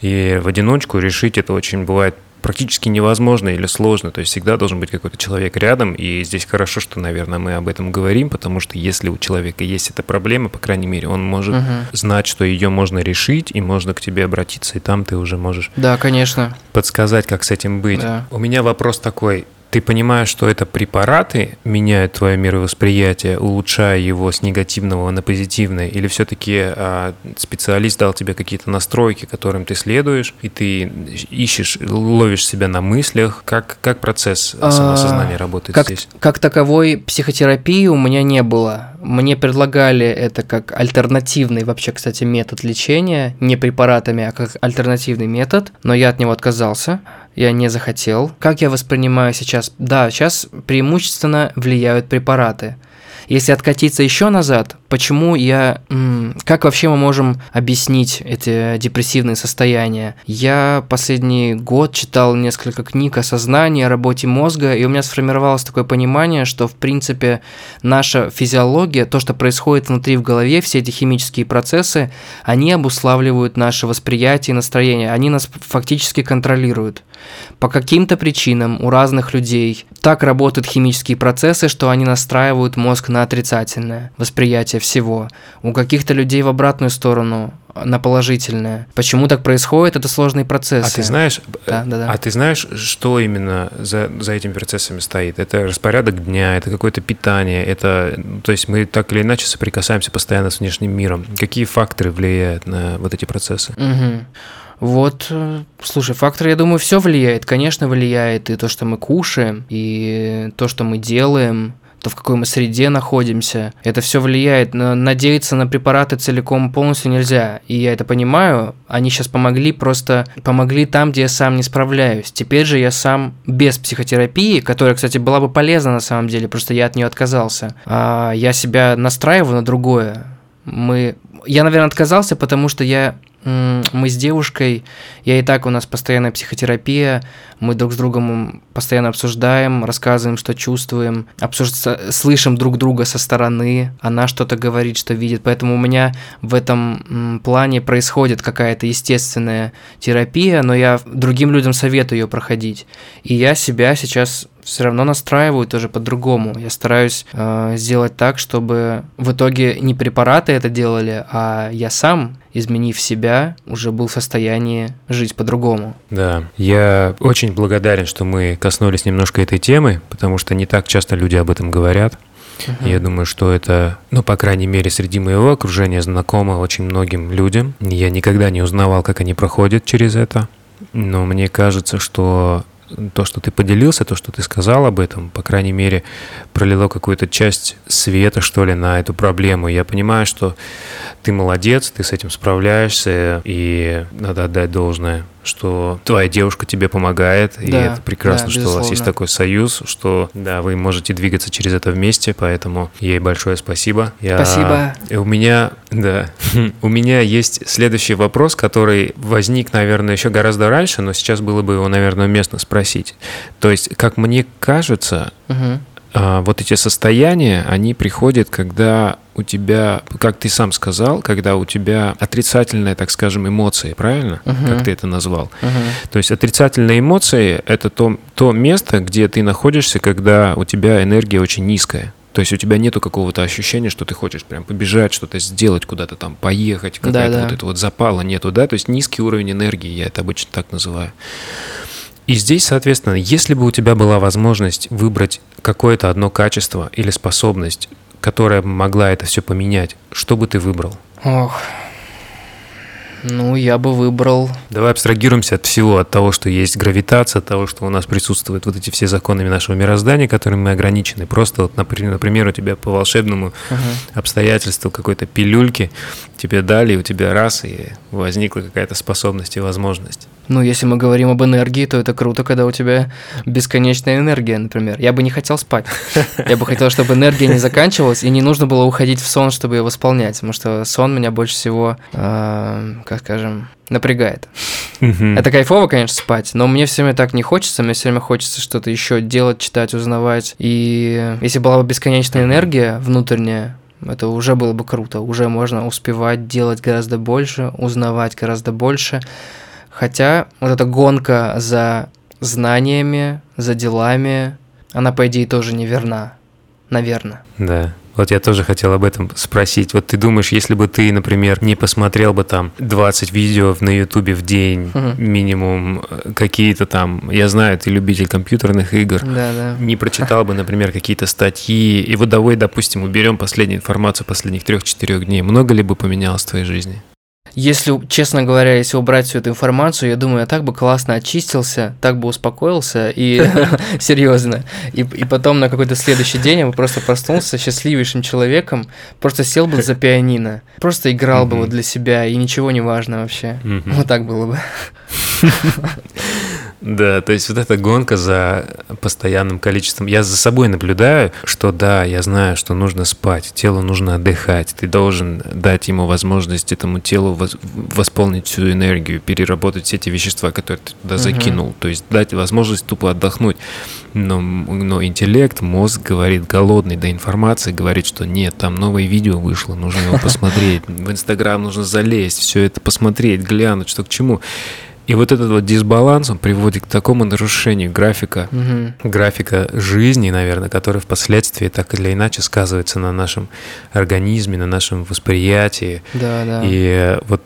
И в одиночку решить это очень бывает практически невозможно или сложно. То есть всегда должен быть какой-то человек рядом. И здесь хорошо, что, наверное, мы об этом говорим, потому что если у человека есть эта проблема, по крайней мере, он может угу. знать, что ее можно решить, и можно к тебе обратиться, и там ты уже можешь. Да, конечно. Подсказать, как с этим быть. Да. У меня вопрос такой ты понимаешь, что это препараты меняют твое мировосприятие, улучшая его с негативного на позитивное, или все-таки а, специалист дал тебе какие-то настройки, которым ты следуешь, и ты ищешь, ловишь себя на мыслях? Как, как процесс а, самосознания а, работает как, здесь? Как таковой психотерапии у меня не было. Мне предлагали это как альтернативный вообще, кстати, метод лечения, не препаратами, а как альтернативный метод, но я от него отказался я не захотел. Как я воспринимаю сейчас? Да, сейчас преимущественно влияют препараты. Если откатиться еще назад, почему я... Как вообще мы можем объяснить эти депрессивные состояния? Я последний год читал несколько книг о сознании, о работе мозга, и у меня сформировалось такое понимание, что, в принципе, наша физиология, то, что происходит внутри в голове, все эти химические процессы, они обуславливают наше восприятие и настроение, они нас фактически контролируют. По каким-то причинам у разных людей так работают химические процессы, что они настраивают мозг на отрицательное восприятие всего. У каких-то людей в обратную сторону на положительное. Почему так происходит? Это сложный процесс. А ты знаешь, да, да, да. а ты знаешь, что именно за, за этими процессами стоит? Это распорядок дня, это какое-то питание, это, то есть мы так или иначе соприкасаемся постоянно с внешним миром. Какие факторы влияют на вот эти процессы? Угу. Вот, э, слушай, фактор, я думаю, все влияет. Конечно, влияет и то, что мы кушаем, и то, что мы делаем, то в какой мы среде находимся. Это все влияет. Но надеяться на препараты целиком полностью нельзя. И я это понимаю. Они сейчас помогли, просто помогли там, где я сам не справляюсь. Теперь же я сам без психотерапии, которая, кстати, была бы полезна на самом деле, просто я от нее отказался. А я себя настраиваю на другое. Мы я, наверное, отказался, потому что я мы с девушкой, я и так у нас постоянная психотерапия, мы друг с другом постоянно обсуждаем, рассказываем, что чувствуем, обсуж... слышим друг друга со стороны, она что-то говорит, что видит, поэтому у меня в этом плане происходит какая-то естественная терапия, но я другим людям советую ее проходить, и я себя сейчас все равно настраиваю тоже по-другому. Я стараюсь э, сделать так, чтобы в итоге не препараты это делали, а я сам, изменив себя, уже был в состоянии жить по-другому. Да, я очень благодарен, что мы коснулись немножко этой темы, потому что не так часто люди об этом говорят. Uh-huh. Я думаю, что это, ну, по крайней мере, среди моего окружения знакомо очень многим людям. Я никогда не узнавал, как они проходят через это. Но мне кажется, что то, что ты поделился, то, что ты сказал об этом, по крайней мере, пролило какую-то часть света, что ли, на эту проблему. Я понимаю, что ты молодец, ты с этим справляешься, и надо отдать должное что твоя девушка тебе помогает, да, и это прекрасно, да, что у вас есть такой союз, что да, вы можете двигаться через это вместе, поэтому ей большое спасибо. Я, спасибо. И у меня, да, у меня есть следующий вопрос, который возник, наверное, еще гораздо раньше, но сейчас было бы его, наверное, уместно спросить. То есть, как мне кажется, угу. вот эти состояния, они приходят, когда у тебя, как ты сам сказал, когда у тебя отрицательные, так скажем, эмоции, правильно? Uh-huh. Как ты это назвал? Uh-huh. То есть отрицательные эмоции – это то, то место, где ты находишься, когда у тебя энергия очень низкая. То есть у тебя нету какого-то ощущения, что ты хочешь прям побежать, что-то сделать, куда-то там поехать, какая-то да, да. вот это вот запала нету, да? То есть низкий уровень энергии, я это обычно так называю. И здесь, соответственно, если бы у тебя была возможность выбрать какое-то одно качество или способность, которая могла это все поменять, что бы ты выбрал? Ох, ну, я бы выбрал... Давай абстрагируемся от всего, от того, что есть гравитация, от того, что у нас присутствуют вот эти все законами нашего мироздания, которыми мы ограничены. Просто, вот, например, например, у тебя по волшебному uh-huh. обстоятельству какой-то пилюльки тебе дали, и у тебя раз, и возникла какая-то способность и возможность. Ну, если мы говорим об энергии, то это круто, когда у тебя бесконечная энергия, например. Я бы не хотел спать. Я бы хотел, чтобы энергия не заканчивалась, и не нужно было уходить в сон, чтобы ее восполнять, потому что сон меня больше всего, э, как скажем, напрягает. Это кайфово, конечно, спать, но мне все время так не хочется, мне все время хочется что-то еще делать, читать, узнавать. И если была бы бесконечная энергия внутренняя, это уже было бы круто. Уже можно успевать делать гораздо больше, узнавать гораздо больше. Хотя вот эта гонка за знаниями, за делами, она, по идее, тоже неверна. Наверное. Да. Вот я тоже хотел об этом спросить. Вот ты думаешь, если бы ты, например, не посмотрел бы там 20 видео на Ютубе в день, угу. минимум э, какие-то там, я знаю, ты любитель компьютерных игр, да, да. не прочитал бы, например, какие-то статьи, и вот давай, допустим, уберем последнюю информацию последних трех-четырех дней, много ли бы поменялось в твоей жизни? Если, честно говоря, если убрать всю эту информацию, я думаю, я так бы классно очистился, так бы успокоился, и серьезно. И, и потом на какой-то следующий день я бы просто проснулся счастливейшим человеком, просто сел бы за пианино, просто играл бы вот для себя, и ничего не важно вообще. Вот так было бы. Да, то есть вот эта гонка за постоянным количеством. Я за собой наблюдаю, что да, я знаю, что нужно спать, телу нужно отдыхать. Ты должен дать ему возможность этому телу восполнить всю энергию, переработать все эти вещества, которые ты туда закинул. То есть дать возможность тупо отдохнуть. Но, но интеллект, мозг говорит голодный, да информация говорит, что нет, там новое видео вышло, нужно его посмотреть. В Инстаграм нужно залезть, все это посмотреть, глянуть, что к чему. И вот этот вот дисбаланс, он приводит к такому нарушению графика, угу. графика жизни, наверное, который впоследствии так или иначе сказывается на нашем организме, на нашем восприятии. Да, да. И вот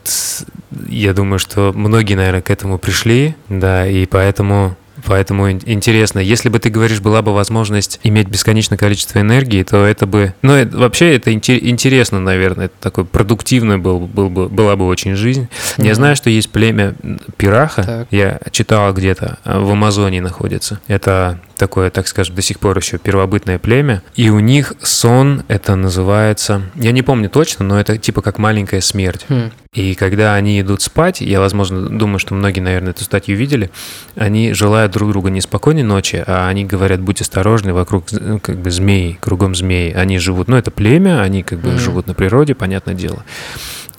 я думаю, что многие, наверное, к этому пришли, да, и поэтому Поэтому интересно, если бы ты говоришь, была бы возможность иметь бесконечное количество энергии, то это бы... Ну, это, вообще это интересно, наверное. Это такой продуктивный был, был бы, была бы очень жизнь. Mm-hmm. Я знаю, что есть племя пираха. Так. Я читал где-то, а, в Амазонии находится. Это такое, так скажем, до сих пор еще первобытное племя. И у них сон, это называется... Я не помню точно, но это типа как маленькая смерть. Mm. И когда они идут спать, я, возможно, думаю, что многие, наверное, эту статью видели, они желают друг друга не спокойной ночи, а они говорят, будь осторожны, вокруг ну, как бы змей, кругом змей. Они живут, ну, это племя, они как бы mm. живут на природе, понятное дело.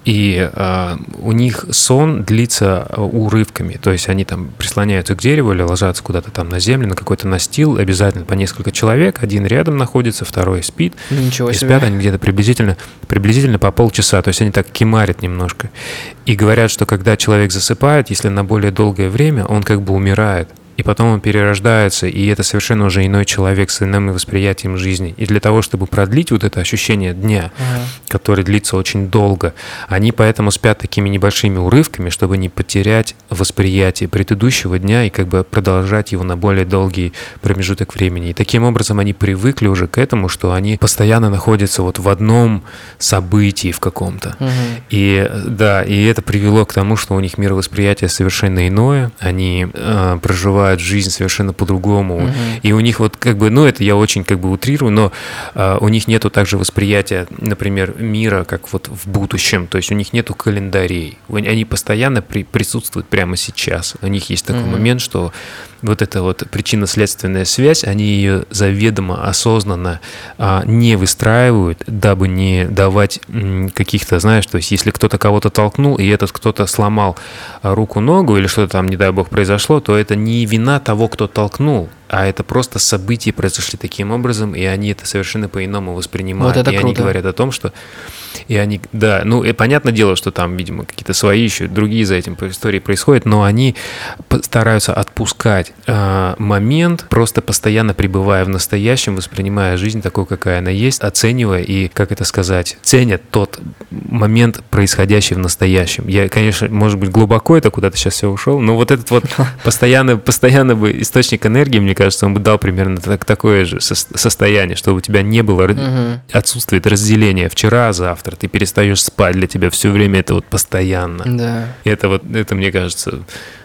И э, у них сон длится а, урывками, то есть они там прислоняются к дереву или ложатся куда-то там на землю, на какой-то настил, обязательно по несколько человек, один рядом находится, второй спит. Ничего и себе. спят они где-то приблизительно, приблизительно по полчаса, то есть они так кимарят немножко. И говорят, что когда человек засыпает, если на более долгое время, он как бы умирает. И потом он перерождается, и это совершенно уже иной человек с иным восприятием жизни. И для того, чтобы продлить вот это ощущение дня, который длится очень долго, они поэтому спят такими небольшими урывками, чтобы не потерять восприятие предыдущего дня и как бы продолжать его на более долгий промежуток времени. И таким образом они привыкли уже к этому, что они постоянно находятся вот в одном событии в каком-то. Угу. И да, и это привело к тому, что у них мировосприятие совершенно иное, они э, проживают проживают жизнь совершенно по-другому. Угу. И у них вот как бы, ну это я очень как бы утрирую, но э, у них нету также восприятия, например, мира, как вот в будущем. То есть у них нету календарей. Они постоянно при, присутствуют прямо сейчас. У них есть такой угу. момент, что вот эта вот причинно-следственная связь, они ее заведомо, осознанно а, не выстраивают, дабы не давать каких-то, знаешь, то есть если кто-то кого-то толкнул, и этот кто-то сломал а, руку-ногу или что-то там, не дай бог, произошло, то это не вина того, кто толкнул, а это просто события произошли таким образом, и они это совершенно по-иному воспринимают. Вот это и круто. они говорят о том, что и они, да, ну, и понятное дело, что там, видимо, какие-то свои еще, другие за этим по истории происходят, но они стараются отпускать э, момент, просто постоянно пребывая в настоящем, воспринимая жизнь такой, какая она есть, оценивая и, как это сказать, ценят тот момент, происходящий в настоящем. Я, конечно, может быть, глубоко это куда-то сейчас все ушел, но вот этот вот постоянно, постоянно бы источник энергии, мне кажется, он бы дал примерно так, такое же состояние, чтобы у тебя не было отсутствует разделения вчера-завтра, завтра, ты перестаешь спать, для тебя все время это вот постоянно. Да. И это вот, это, мне кажется,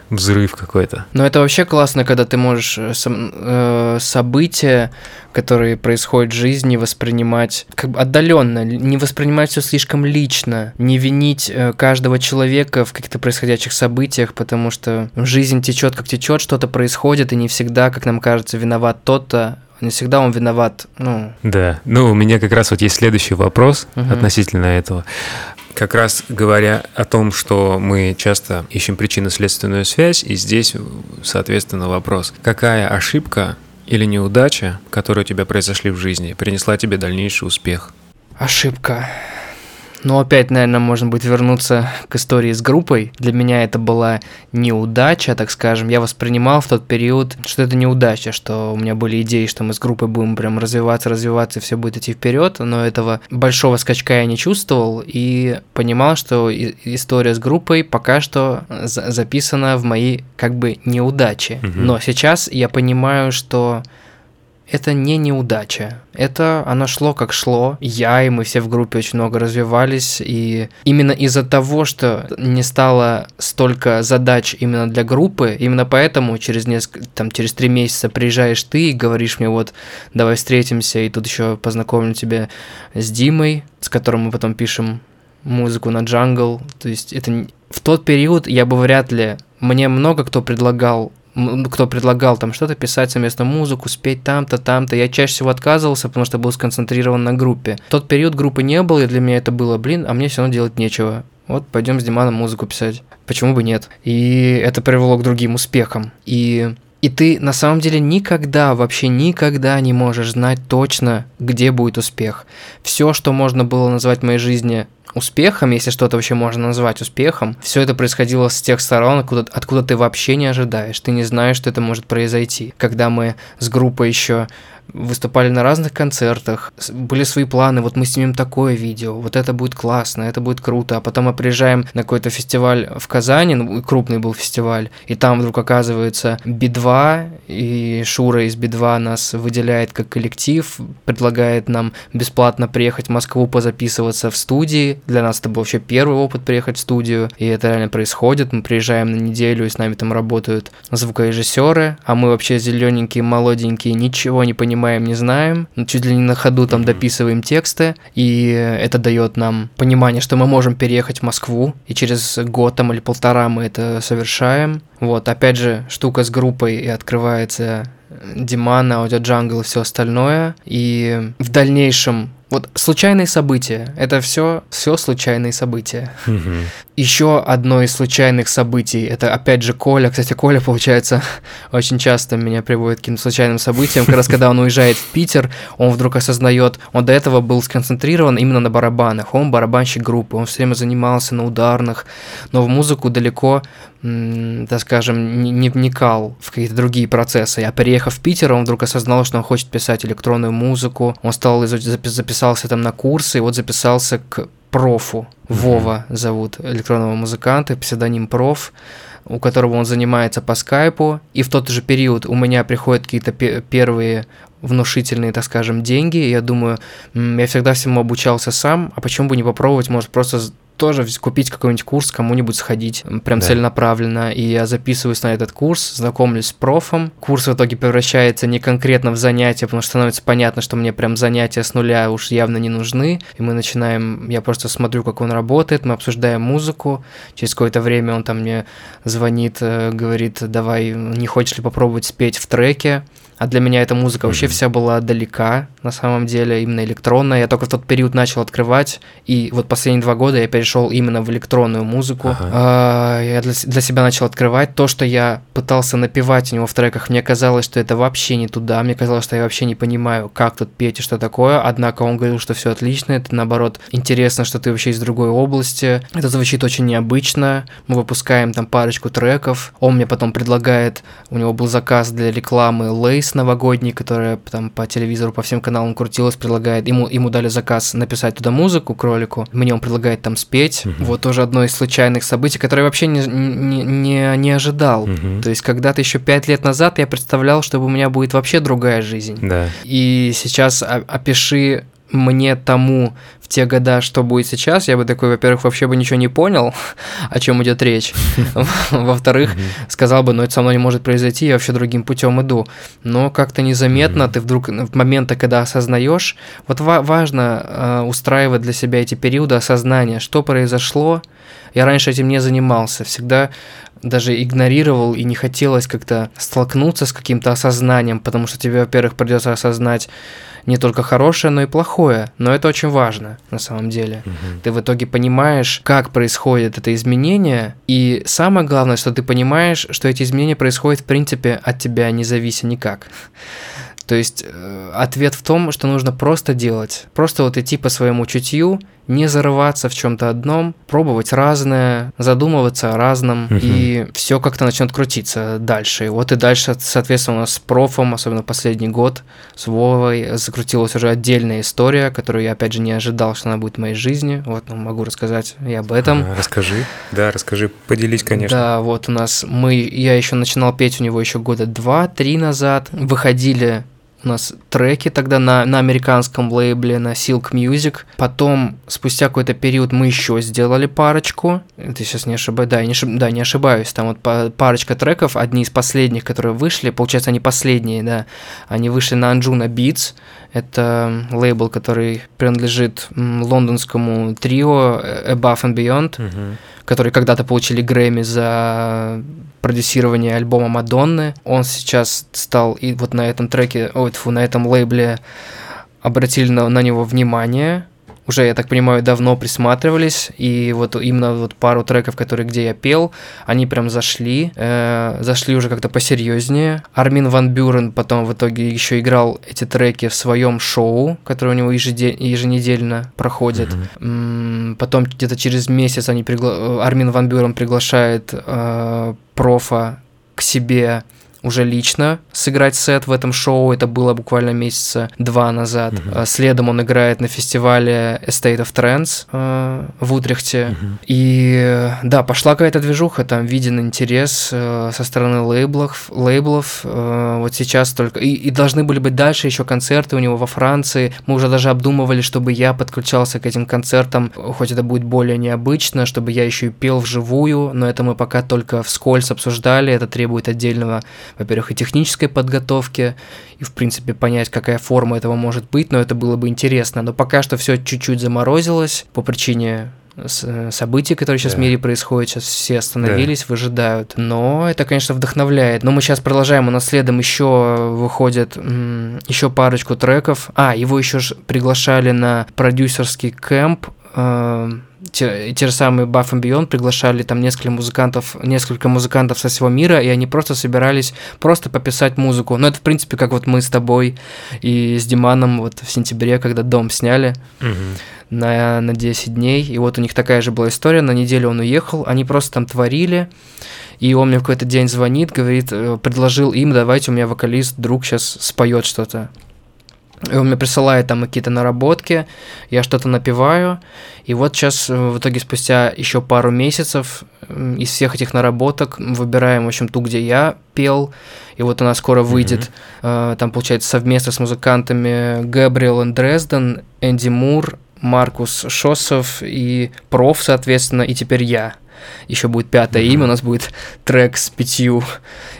взрыв какой-то. Но это вообще классно, когда ты можешь э, э, события, которые происходят в жизни, воспринимать как бы отдаленно, не воспринимать все слишком лично, не винить э, каждого человека в каких-то происходящих событиях, потому что жизнь течет как течет, что-то происходит, и не всегда, как нам кажется, виноват тот-то, не всегда он виноват. Ну. Да. Ну, у меня как раз вот есть следующий вопрос угу. относительно этого. Как раз говоря о том, что мы часто ищем причинно-следственную связь, и здесь, соответственно, вопрос. Какая ошибка или неудача, которые у тебя произошли в жизни, принесла тебе дальнейший успех? Ошибка. Ну, опять, наверное, можно будет вернуться к истории с группой. Для меня это была неудача, так скажем. Я воспринимал в тот период, что это неудача, что у меня были идеи, что мы с группой будем прям развиваться, развиваться, и все будет идти вперед, но этого большого скачка я не чувствовал и понимал, что история с группой пока что записана в мои как бы неудачи. Угу. Но сейчас я понимаю, что это не неудача. Это оно шло как шло. Я и мы все в группе очень много развивались. И именно из-за того, что не стало столько задач именно для группы, именно поэтому через несколько, там, через три месяца приезжаешь ты и говоришь мне, вот, давай встретимся, и тут еще познакомлю тебя с Димой, с которым мы потом пишем музыку на джангл. То есть это в тот период я бы вряд ли... Мне много кто предлагал кто предлагал там что-то писать совместно музыку, спеть там-то, там-то. Я чаще всего отказывался, потому что был сконцентрирован на группе. В тот период группы не было, и для меня это было, блин, а мне все равно делать нечего. Вот пойдем с Диманом музыку писать. Почему бы нет? И это привело к другим успехам. И и ты на самом деле никогда, вообще никогда не можешь знать точно, где будет успех. Все, что можно было назвать в моей жизни успехом, если что-то вообще можно назвать успехом, все это происходило с тех сторон, откуда, откуда ты вообще не ожидаешь. Ты не знаешь, что это может произойти. Когда мы с группой еще выступали на разных концертах, были свои планы, вот мы снимем такое видео, вот это будет классно, это будет круто, а потом мы приезжаем на какой-то фестиваль в Казани, ну, крупный был фестиваль, и там вдруг оказывается Би-2, и Шура из Би-2 нас выделяет как коллектив, предлагает нам бесплатно приехать в Москву позаписываться в студии, для нас это был вообще первый опыт приехать в студию, и это реально происходит, мы приезжаем на неделю, и с нами там работают звукорежиссеры, а мы вообще зелененькие, молоденькие, ничего не понимаем, понимаем, не знаем, чуть ли не на ходу там дописываем тексты, и это дает нам понимание, что мы можем переехать в Москву, и через год там или полтора мы это совершаем. Вот, опять же, штука с группой, и открывается Диман, Аудио Джангл и все остальное. И в дальнейшем Вот случайные события. Это все, все случайные события. Угу. Еще одно из случайных событий. Это опять же Коля. Кстати, Коля, получается, очень часто меня приводит к каким-то случайным событиям. Как раз когда он уезжает в Питер, он вдруг осознает, он до этого был сконцентрирован именно на барабанах. Он барабанщик группы, он все время занимался на ударных, но в музыку далеко так скажем, не, не вникал в какие-то другие процессы. А переехав в Питер, он вдруг осознал, что он хочет писать электронную музыку. Он стал записался там на курсы, и вот записался к профу. Вова зовут электронного музыканта, псевдоним проф у которого он занимается по скайпу, и в тот же период у меня приходят какие-то первые внушительные, так скажем, деньги, и я думаю, я всегда всему обучался сам, а почему бы не попробовать, может, просто тоже купить какой-нибудь курс, кому-нибудь сходить, прям да. целенаправленно. И я записываюсь на этот курс, знакомлюсь с профом. Курс в итоге превращается не конкретно в занятие, потому что становится понятно, что мне прям занятия с нуля уж явно не нужны. И мы начинаем, я просто смотрю, как он работает, мы обсуждаем музыку. Через какое-то время он там мне звонит, э, говорит, давай, не хочешь ли попробовать спеть в треке? А для меня эта музыка вообще вся была далека, на самом деле, именно электронная. Я только в тот период начал открывать, и вот последние два года я перешел именно в электронную музыку. Ага. А, я для, для себя начал открывать то, что я пытался напевать у него в треках. Мне казалось, что это вообще не туда. Мне казалось, что я вообще не понимаю, как тут петь и что такое. Однако он говорил, что все отлично. Это наоборот интересно, что ты вообще из другой области. Это звучит очень необычно. Мы выпускаем там парочку треков. Он мне потом предлагает, у него был заказ для рекламы Лейс новогодний, которая там по телевизору, по всем каналам крутилась, предлагает, ему, ему дали заказ написать туда музыку кролику, мне он предлагает там спеть. Угу. Вот тоже одно из случайных событий, которое я вообще не, не, не, не ожидал. Угу. То есть когда-то еще пять лет назад я представлял, что у меня будет вообще другая жизнь. Да. И сейчас опиши мне тому в те года, что будет сейчас, я бы такой, во-первых, вообще бы ничего не понял, о чем идет речь. Во-вторых, сказал бы, ну это со мной не может произойти, я вообще другим путем иду. Но как-то незаметно ты вдруг в моменты, когда осознаешь, вот важно э, устраивать для себя эти периоды осознания, что произошло. Я раньше этим не занимался, всегда даже игнорировал и не хотелось как-то столкнуться с каким-то осознанием, потому что тебе, во-первых, придется осознать не только хорошее, но и плохое. Но это очень важно на самом деле. Угу. Ты в итоге понимаешь, как происходит это изменение, и самое главное, что ты понимаешь, что эти изменения происходят в принципе от тебя не завися никак. То есть э, ответ в том, что нужно просто делать. Просто вот идти по своему чутью, не зарываться в чем-то одном, пробовать разное, задумываться о разном, угу. и все как-то начнет крутиться дальше. И вот и дальше, соответственно, у нас с профом, особенно последний год, с Вовой, закрутилась уже отдельная история, которую я, опять же, не ожидал, что она будет в моей жизни. Вот, ну, могу рассказать и об этом. Расскажи, да, расскажи, поделись, конечно. Да, вот у нас мы, я еще начинал петь у него еще года два-три назад, выходили у нас треки тогда на, на американском лейбле, на Silk Music. Потом, спустя какой-то период, мы еще сделали парочку. Ты сейчас не ошибаюсь, да, не, ошиб... да, не ошибаюсь. Там вот парочка треков, одни из последних, которые вышли, получается, они последние, да. Они вышли на Anjuna Beats. Это лейбл, который принадлежит лондонскому трио Above and Beyond, uh-huh. которые когда-то получили Грэмми за продюсирование альбома Мадонны. Он сейчас стал и вот на этом треке, ой, фу, на этом лейбле обратили на, на него внимание уже, я так понимаю, давно присматривались, и вот именно вот пару треков, которые где я пел, они прям зашли, э, зашли уже как-то посерьезнее. Армин Ван Бюрен потом в итоге еще играл эти треки в своем шоу, которое у него еженедельно проходит. Mm-hmm. Потом где-то через месяц они пригла... Армин Ван Бюрен приглашает э, профа к себе уже лично сыграть сет в этом шоу. Это было буквально месяца два назад. Uh-huh. Следом он играет на фестивале Estate of Trends э, в Утрехте. Uh-huh. И да, пошла какая-то движуха, там виден интерес э, со стороны лейблов. лейблов э, вот сейчас только... И, и должны были быть дальше еще концерты у него во Франции. Мы уже даже обдумывали, чтобы я подключался к этим концертам, хоть это будет более необычно, чтобы я еще и пел вживую, но это мы пока только вскользь обсуждали, это требует отдельного во-первых, и технической подготовки, и, в принципе, понять, какая форма этого может быть, но это было бы интересно. Но пока что все чуть-чуть заморозилось по причине событий, которые сейчас да. в мире происходят, сейчас все остановились, да. выжидают. Но это, конечно, вдохновляет. Но мы сейчас продолжаем, у нас следом еще выходит еще парочку треков. А, его еще приглашали на продюсерский кемп э, те, те же самые Buff and Beyond приглашали там несколько музыкантов, несколько музыкантов со всего мира, и они просто собирались просто пописать музыку. Ну, это, в принципе, как вот мы с тобой и с Диманом вот в сентябре, когда дом сняли угу. на, на 10 дней, и вот у них такая же была история, на неделю он уехал, они просто там творили, и он мне в какой-то день звонит, говорит, э, предложил им, давайте у меня вокалист, друг сейчас споет что-то. И он мне присылает там какие-то наработки, я что-то напиваю, и вот сейчас э, в итоге спустя еще пару месяцев из всех этих наработок выбираем, в общем, ту, где я пел, и вот она скоро выйдет, mm-hmm. там, получается, совместно с музыкантами Габриэл Дрезден, Энди Мур, Маркус Шосов и Проф, соответственно, и теперь я еще будет пятое mm-hmm. имя, у нас будет трек с пятью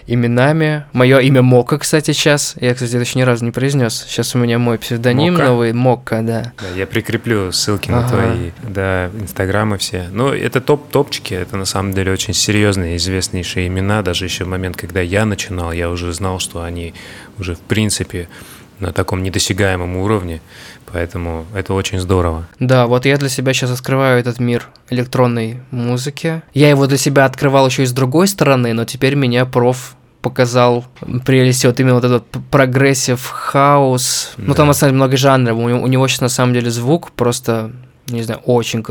именами. Мое имя Мока, кстати, сейчас. Я, кстати, это еще ни разу не произнес. Сейчас у меня мой псевдоним Мока? новый, Мока, да. да. Я прикреплю ссылки ага. на твои, да, инстаграмы все. Ну, это топ-топчики, это на самом деле очень серьезные, известнейшие имена. Даже еще в момент, когда я начинал, я уже знал, что они уже, в принципе, на таком недосягаемом уровне, поэтому это очень здорово. Да, вот я для себя сейчас открываю этот мир электронной музыки. Я его для себя открывал еще и с другой стороны, но теперь меня проф показал прелести вот именно вот этот progressive house. Да. Ну там на самом деле много жанров. У у него сейчас на самом деле звук просто, не знаю, очень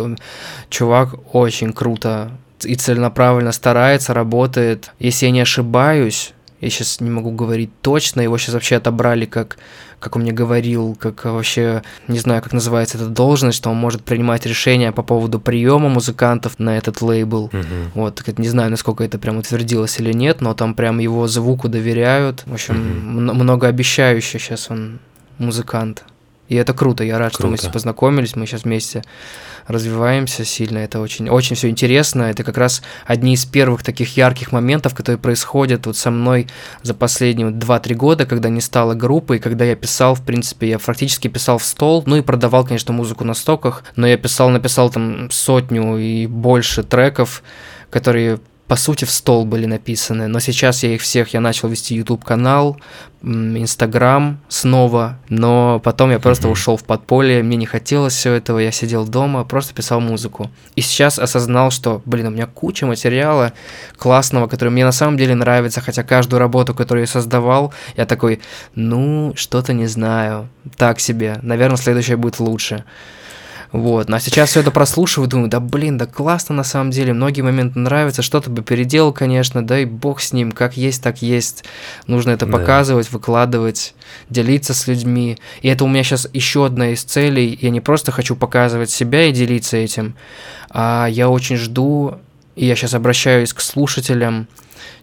чувак очень круто и целенаправленно старается, работает. Если я не ошибаюсь, я сейчас не могу говорить точно, его сейчас вообще отобрали как, как он мне говорил, как вообще, не знаю, как называется эта должность, что он может принимать решения по поводу приема музыкантов на этот лейбл. Uh-huh. Вот, не знаю, насколько это прям утвердилось или нет, но там прям его звуку доверяют. В общем, uh-huh. многообещающий сейчас он музыкант. И это круто, я рад, круто. что мы познакомились, мы сейчас вместе развиваемся сильно, это очень, очень все интересно, это как раз одни из первых таких ярких моментов, которые происходят вот со мной за последние 2-3 года, когда не стало группы, и когда я писал, в принципе, я практически писал в стол, ну и продавал, конечно, музыку на стоках, но я писал, написал там сотню и больше треков, которые по сути, в стол были написаны. Но сейчас я их всех, я начал вести YouTube канал, Инстаграм снова, но потом я просто mm-hmm. ушел в подполье, мне не хотелось всего этого, я сидел дома, просто писал музыку. И сейчас осознал, что, блин, у меня куча материала классного, который мне на самом деле нравится, хотя каждую работу, которую я создавал, я такой, ну, что-то не знаю, так себе, наверное, следующее будет лучше. Вот. Ну, а сейчас все это прослушиваю, думаю, да блин, да классно на самом деле, многие моменты нравятся, что-то бы переделал, конечно, да и бог с ним, как есть, так есть. Нужно это да. показывать, выкладывать, делиться с людьми. И это у меня сейчас еще одна из целей. Я не просто хочу показывать себя и делиться этим, а я очень жду, и я сейчас обращаюсь к слушателям,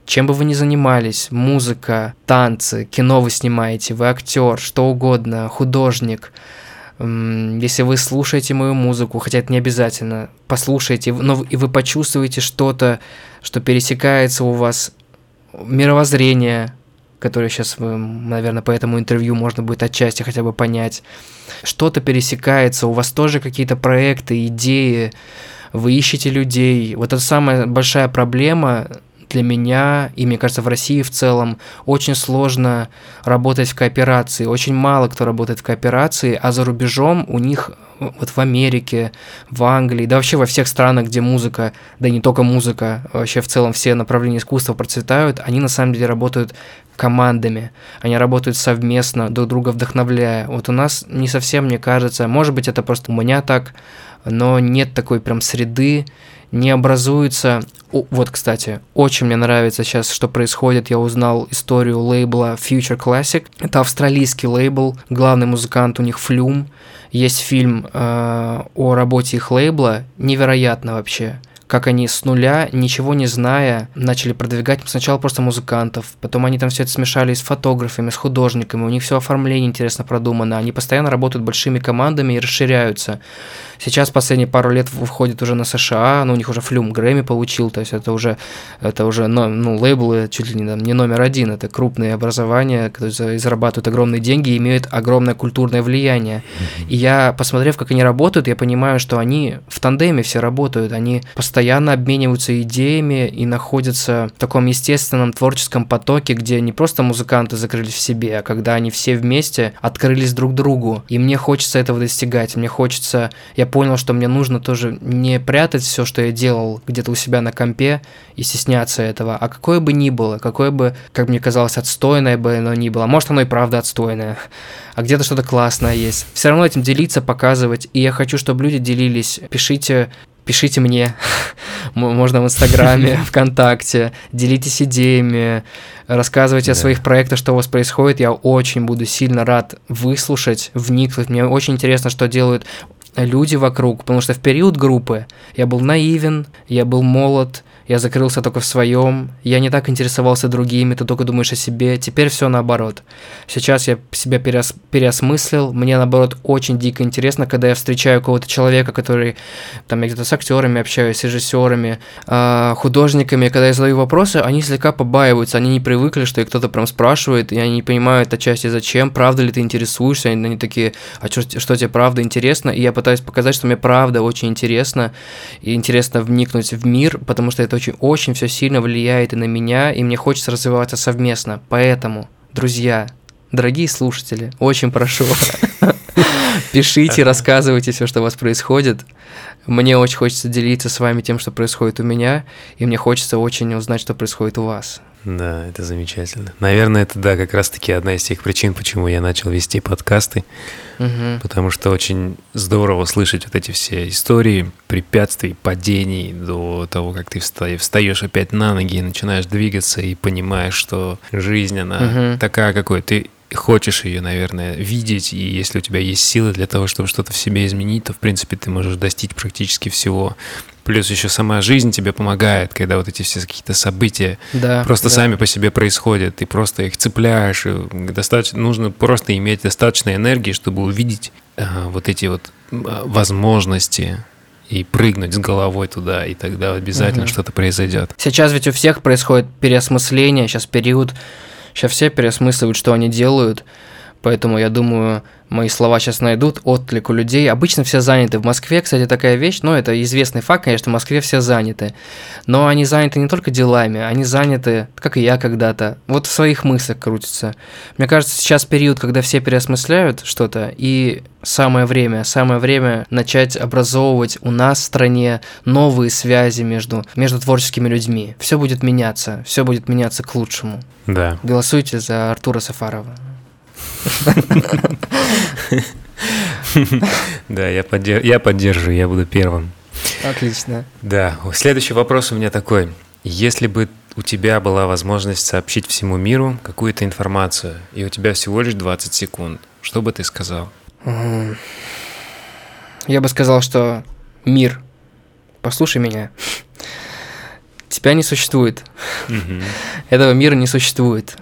чем бы вы ни занимались, музыка, танцы, кино вы снимаете, вы актер, что угодно, художник – если вы слушаете мою музыку, хотя это не обязательно, послушайте, но и вы почувствуете что-то, что пересекается у вас мировоззрение, которое сейчас, вы, наверное, по этому интервью можно будет отчасти хотя бы понять, что-то пересекается, у вас тоже какие-то проекты, идеи, вы ищете людей. Вот это самая большая проблема для меня, и мне кажется, в России в целом, очень сложно работать в кооперации. Очень мало кто работает в кооперации, а за рубежом у них вот в Америке, в Англии, да вообще во всех странах, где музыка, да не только музыка, вообще в целом все направления искусства процветают, они на самом деле работают командами, они работают совместно, друг друга вдохновляя. Вот у нас не совсем, мне кажется, может быть, это просто у меня так, но нет такой прям среды, не образуется... Вот, кстати, очень мне нравится сейчас, что происходит. Я узнал историю лейбла Future Classic. Это австралийский лейбл, главный музыкант у них Флюм. Есть фильм э, о работе их лейбла, невероятно вообще как они с нуля, ничего не зная, начали продвигать сначала просто музыкантов, потом они там все это смешали с фотографами, с художниками, у них все оформление интересно продумано, они постоянно работают большими командами и расширяются. Сейчас последние пару лет выходит уже на США, но у них уже Флюм Грэмми получил, то есть это уже, это уже ну, ну, лейблы чуть ли не, там, не номер один, это крупные образования, которые зарабатывают огромные деньги и имеют огромное культурное влияние. И я, посмотрев, как они работают, я понимаю, что они в тандеме все работают, они постоянно обмениваются идеями и находятся в таком естественном творческом потоке, где не просто музыканты закрылись в себе, а когда они все вместе открылись друг другу. И мне хочется этого достигать, мне хочется, я я понял, что мне нужно тоже не прятать все, что я делал где-то у себя на компе и стесняться этого, а какое бы ни было, какое бы, как мне казалось, отстойное бы оно ни было, может оно и правда отстойное, а где-то что-то классное есть. Все равно этим делиться, показывать, и я хочу, чтобы люди делились. Пишите пишите мне, можно в Инстаграме, ВКонтакте, делитесь идеями, рассказывайте да. о своих проектах, что у вас происходит. Я очень буду сильно рад выслушать, вникнуть. Мне очень интересно, что делают люди вокруг, потому что в период группы я был наивен, я был молод, я закрылся только в своем, я не так интересовался другими, ты только думаешь о себе, теперь все наоборот. Сейчас я себя переос переосмыслил, мне наоборот очень дико интересно, когда я встречаю кого-то человека, который, там я где-то с актерами общаюсь, с режиссерами, э, художниками, когда я задаю вопросы, они слегка побаиваются, они не привыкли, что их кто-то прям спрашивает, и они не понимают отчасти зачем, правда ли ты интересуешься, они, они такие, а что, что тебе правда интересно, и я пытаюсь показать, что мне правда очень интересно, и интересно вникнуть в мир, потому что это очень-очень все сильно влияет и на меня, и мне хочется развиваться совместно. Поэтому, друзья, дорогие слушатели, очень прошу, пишите, рассказывайте все, что у вас происходит. Мне очень хочется делиться с вами тем, что происходит у меня, и мне хочется очень узнать, что происходит у вас. Да, это замечательно. Наверное, это, да, как раз-таки одна из тех причин, почему я начал вести подкасты, угу. потому что очень здорово слышать вот эти все истории препятствий, падений до того, как ты встаешь опять на ноги и начинаешь двигаться и понимаешь, что жизнь, она угу. такая, какой ты хочешь ее, наверное, видеть, и если у тебя есть силы для того, чтобы что-то в себе изменить, то, в принципе, ты можешь достичь практически всего. Плюс еще сама жизнь тебе помогает, когда вот эти все какие-то события да, просто да. сами по себе происходят, ты просто их цепляешь. достаточно, нужно просто иметь достаточно энергии, чтобы увидеть а, вот эти вот а, возможности и прыгнуть с головой туда, и тогда обязательно угу. что-то произойдет. Сейчас ведь у всех происходит переосмысление, сейчас период, сейчас все переосмысливают, что они делают, поэтому я думаю, мои слова сейчас найдут отклик у людей. Обычно все заняты. В Москве, кстати, такая вещь, ну, это известный факт, конечно, в Москве все заняты. Но они заняты не только делами, они заняты, как и я когда-то, вот в своих мыслях крутятся. Мне кажется, сейчас период, когда все переосмысляют что-то, и самое время, самое время начать образовывать у нас в стране новые связи между, между творческими людьми. Все будет меняться, все будет меняться к лучшему. Да. Голосуйте за Артура Сафарова. Да, я, поддерж... я поддерживаю, я буду первым. Отлично. Да, следующий вопрос у меня такой. Если бы у тебя была возможность сообщить всему миру какую-то информацию, и у тебя всего лишь 20 секунд, что бы ты сказал? Я бы сказал, что мир, послушай меня, тебя не существует. Этого мира не существует.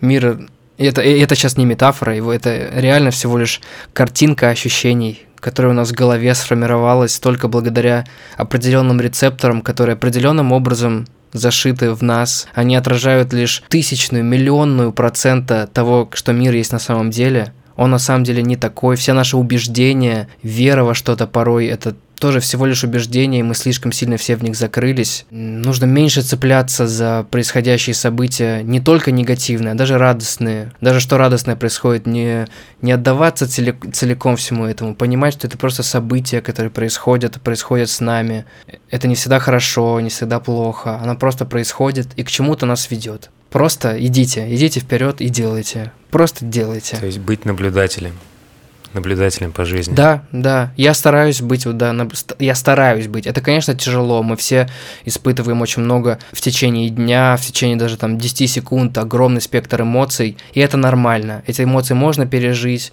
Мир это, это сейчас не метафора, его это реально всего лишь картинка ощущений, которая у нас в голове сформировалась только благодаря определенным рецепторам, которые определенным образом зашиты в нас. Они отражают лишь тысячную, миллионную процента того, что мир есть на самом деле. Он на самом деле не такой. Все наши убеждения, вера во что-то порой это тоже всего лишь убеждения, и мы слишком сильно все в них закрылись. Нужно меньше цепляться за происходящие события, не только негативные, а даже радостные. Даже что радостное происходит, не, не отдаваться целиком всему этому, понимать, что это просто события, которые происходят, происходят с нами. Это не всегда хорошо, не всегда плохо, оно просто происходит и к чему-то нас ведет. Просто идите, идите вперед и делайте. Просто делайте. То есть быть наблюдателем наблюдателем по жизни. Да, да. Я стараюсь быть, да, я стараюсь быть. Это, конечно, тяжело. Мы все испытываем очень много в течение дня, в течение даже там 10 секунд, огромный спектр эмоций. И это нормально. Эти эмоции можно пережить.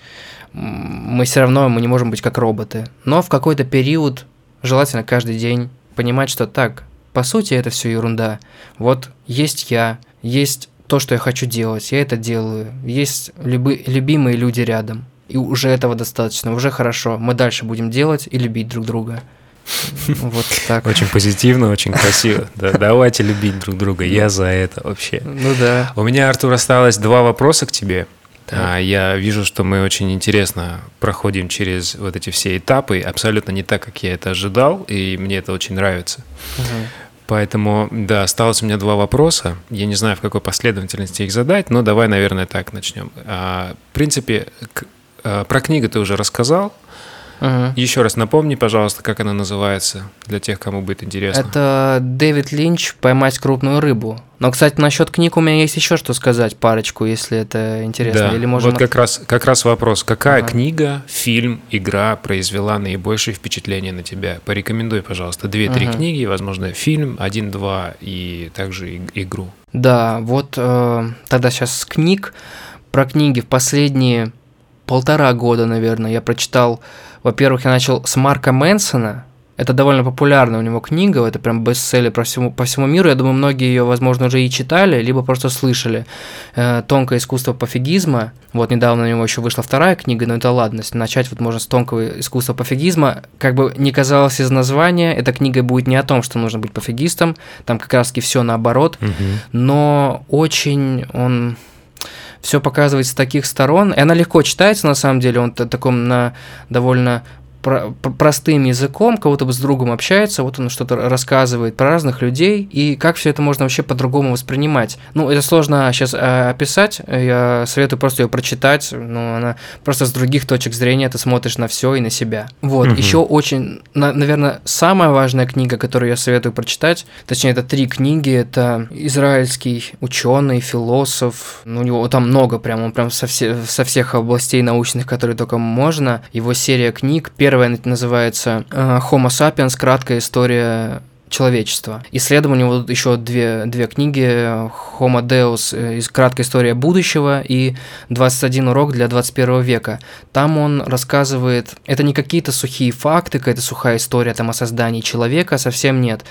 Мы все равно мы не можем быть как роботы. Но в какой-то период, желательно каждый день, понимать, что так, по сути, это все ерунда. Вот есть я, есть то, что я хочу делать, я это делаю. Есть люби, любимые люди рядом. И уже этого достаточно, уже хорошо. Мы дальше будем делать и любить друг друга. Вот так. Очень позитивно, очень красиво. Да, давайте любить друг друга. Я за это вообще. Ну да. У меня, Артур, осталось два вопроса к тебе. А, я вижу, что мы очень интересно проходим через вот эти все этапы, абсолютно не так, как я это ожидал, и мне это очень нравится. Угу. Поэтому, да, осталось у меня два вопроса. Я не знаю, в какой последовательности их задать, но давай, наверное, так начнем. А, в принципе, а, про книгу ты уже рассказал. Угу. Еще раз напомни, пожалуйста, как она называется, для тех, кому будет интересно. Это Дэвид Линч «Поймать крупную рыбу». Но, кстати, насчет книг у меня есть еще что сказать, парочку, если это интересно. Да. Или можем... Вот как раз, как раз вопрос. Какая ага. книга, фильм, игра произвела наибольшее впечатление на тебя? Порекомендуй, пожалуйста, две-три ага. книги, возможно, фильм, один-два и также игру. Да, вот э, тогда сейчас с книг. Про книги в последние полтора года, наверное, я прочитал во-первых, я начал с Марка Мэнсона. Это довольно популярная у него книга, это прям бестселлер по всему, по всему миру. Я думаю, многие ее, возможно, уже и читали, либо просто слышали. Э, «Тонкое искусство пофигизма». Вот недавно у него еще вышла вторая книга, но это ладно, если начать вот можно с «Тонкого искусства пофигизма». Как бы не казалось из названия, эта книга будет не о том, что нужно быть пофигистом, там как раз-таки все наоборот, угу. но очень он все показывает с таких сторон. И она легко читается, на самом деле, он таком на довольно про, простым языком, кого-то с другом общается, вот он что-то рассказывает про разных людей, и как все это можно вообще по-другому воспринимать. Ну, это сложно сейчас э, описать, я советую просто ее прочитать, ну, она просто с других точек зрения ты смотришь на все и на себя. Вот, угу. еще очень, на, наверное, самая важная книга, которую я советую прочитать, точнее, это три книги, это израильский ученый, философ, ну, у него там много прям, он прям со, все, со всех областей научных, которые только можно, его серия книг, первая Первая называется э, Homo sapiens. Краткая история человечества. И следом у него еще две, две книги Homo Deus э, краткая история будущего и 21 урок для 21 века. Там он рассказывает, это не какие-то сухие факты, какая-то сухая история там о создании человека, совсем нет.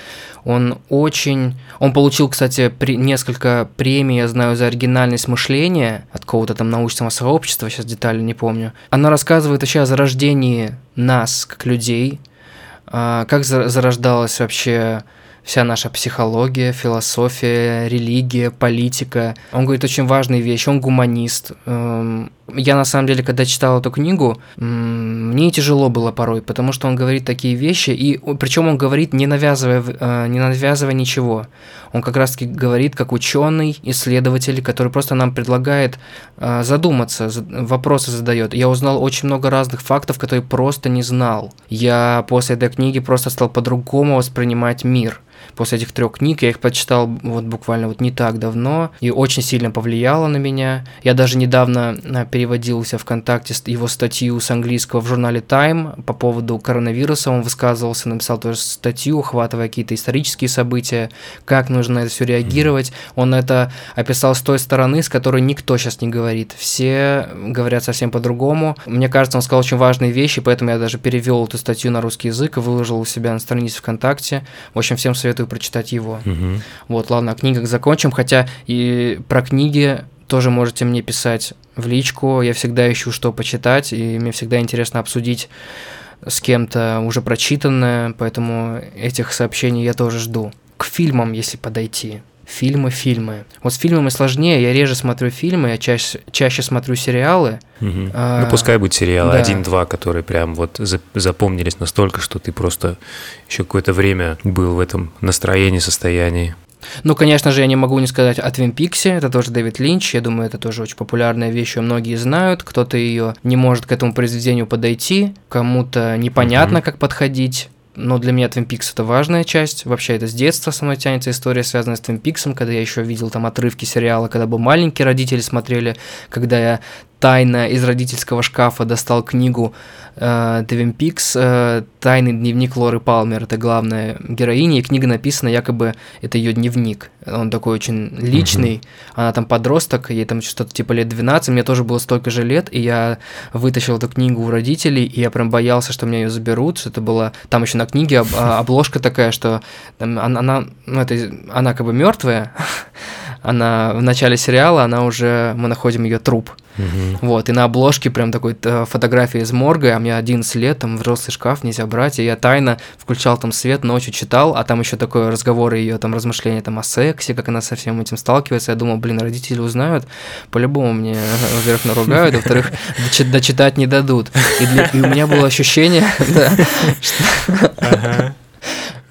Он очень... Он получил, кстати, при... несколько премий, я знаю, за оригинальность мышления от какого-то там научного сообщества, сейчас детали не помню. Она рассказывает вообще о зарождении нас, как людей, как зарождалась вообще вся наша психология, философия, религия, политика. Он говорит очень важные вещи, он гуманист. Эм, я на самом деле, когда читал эту книгу, мне тяжело было порой, потому что он говорит такие вещи, и причем он говорит, не навязывая, э, не навязывая ничего. Он как раз-таки говорит как ученый, исследователь, который просто нам предлагает э, задуматься, вопросы задает. Я узнал очень много разных фактов, которые просто не знал. Я после этой книги просто стал по-другому воспринимать мир после этих трех книг. Я их прочитал вот буквально вот не так давно, и очень сильно повлияло на меня. Я даже недавно э, переводил у себя ВКонтакте его статью с английского в журнале Time по поводу коронавируса. Он высказывался, написал тоже статью, охватывая какие-то исторические события, как нужно на это все реагировать. Он это описал с той стороны, с которой никто сейчас не говорит. Все говорят совсем по-другому. Мне кажется, он сказал очень важные вещи, поэтому я даже перевел эту статью на русский язык и выложил у себя на странице ВКонтакте. В общем, всем советую советую прочитать его. Угу. Вот, ладно, о книгах закончим, хотя и про книги тоже можете мне писать в личку. Я всегда ищу, что почитать, и мне всегда интересно обсудить с кем-то уже прочитанное, поэтому этих сообщений я тоже жду. К фильмам, если подойти. Фильмы, фильмы. Вот с фильмами сложнее, я реже смотрю фильмы, я чаще, чаще смотрю сериалы. Угу. А, ну, пускай будет сериалы, да. один-два, которые прям вот запомнились настолько, что ты просто еще какое-то время был в этом настроении, состоянии. Ну, конечно же, я не могу не сказать о Твин Пиксе, это тоже Дэвид Линч, я думаю, это тоже очень популярная вещь, ее многие знают, кто-то ее не может к этому произведению подойти, кому-то непонятно, mm как подходить, но для меня Twin Peaks это важная часть. Вообще это с детства со мной тянется история, связанная с Twin Peaks, когда я еще видел там отрывки сериала, когда был маленький, родители смотрели, когда я тайно из родительского шкафа достал книгу э, Твин Пикс э, «Тайный дневник Лоры Палмер». Это главная героиня, и книга написана якобы, это ее дневник. Он такой очень личный, mm-hmm. она там подросток, ей там что-то типа лет 12, мне тоже было столько же лет, и я вытащил эту книгу у родителей, и я прям боялся, что меня ее заберут, это было... Там еще на книге об, обложка такая, что там, она, она, ну, это, она как бы мертвая, она в начале сериала, она уже, мы находим ее труп. Угу. Вот, и на обложке прям такой э, фотография из морга, а мне 11 лет, там взрослый шкаф, нельзя брать, и я тайно включал там свет, ночью читал, а там еще такой разговор ее там размышления там о сексе, как она со всем этим сталкивается, я думал, блин, родители узнают, по-любому мне, во-первых, наругают, во-вторых, дочитать не дадут. И, для, и у меня было ощущение, да, что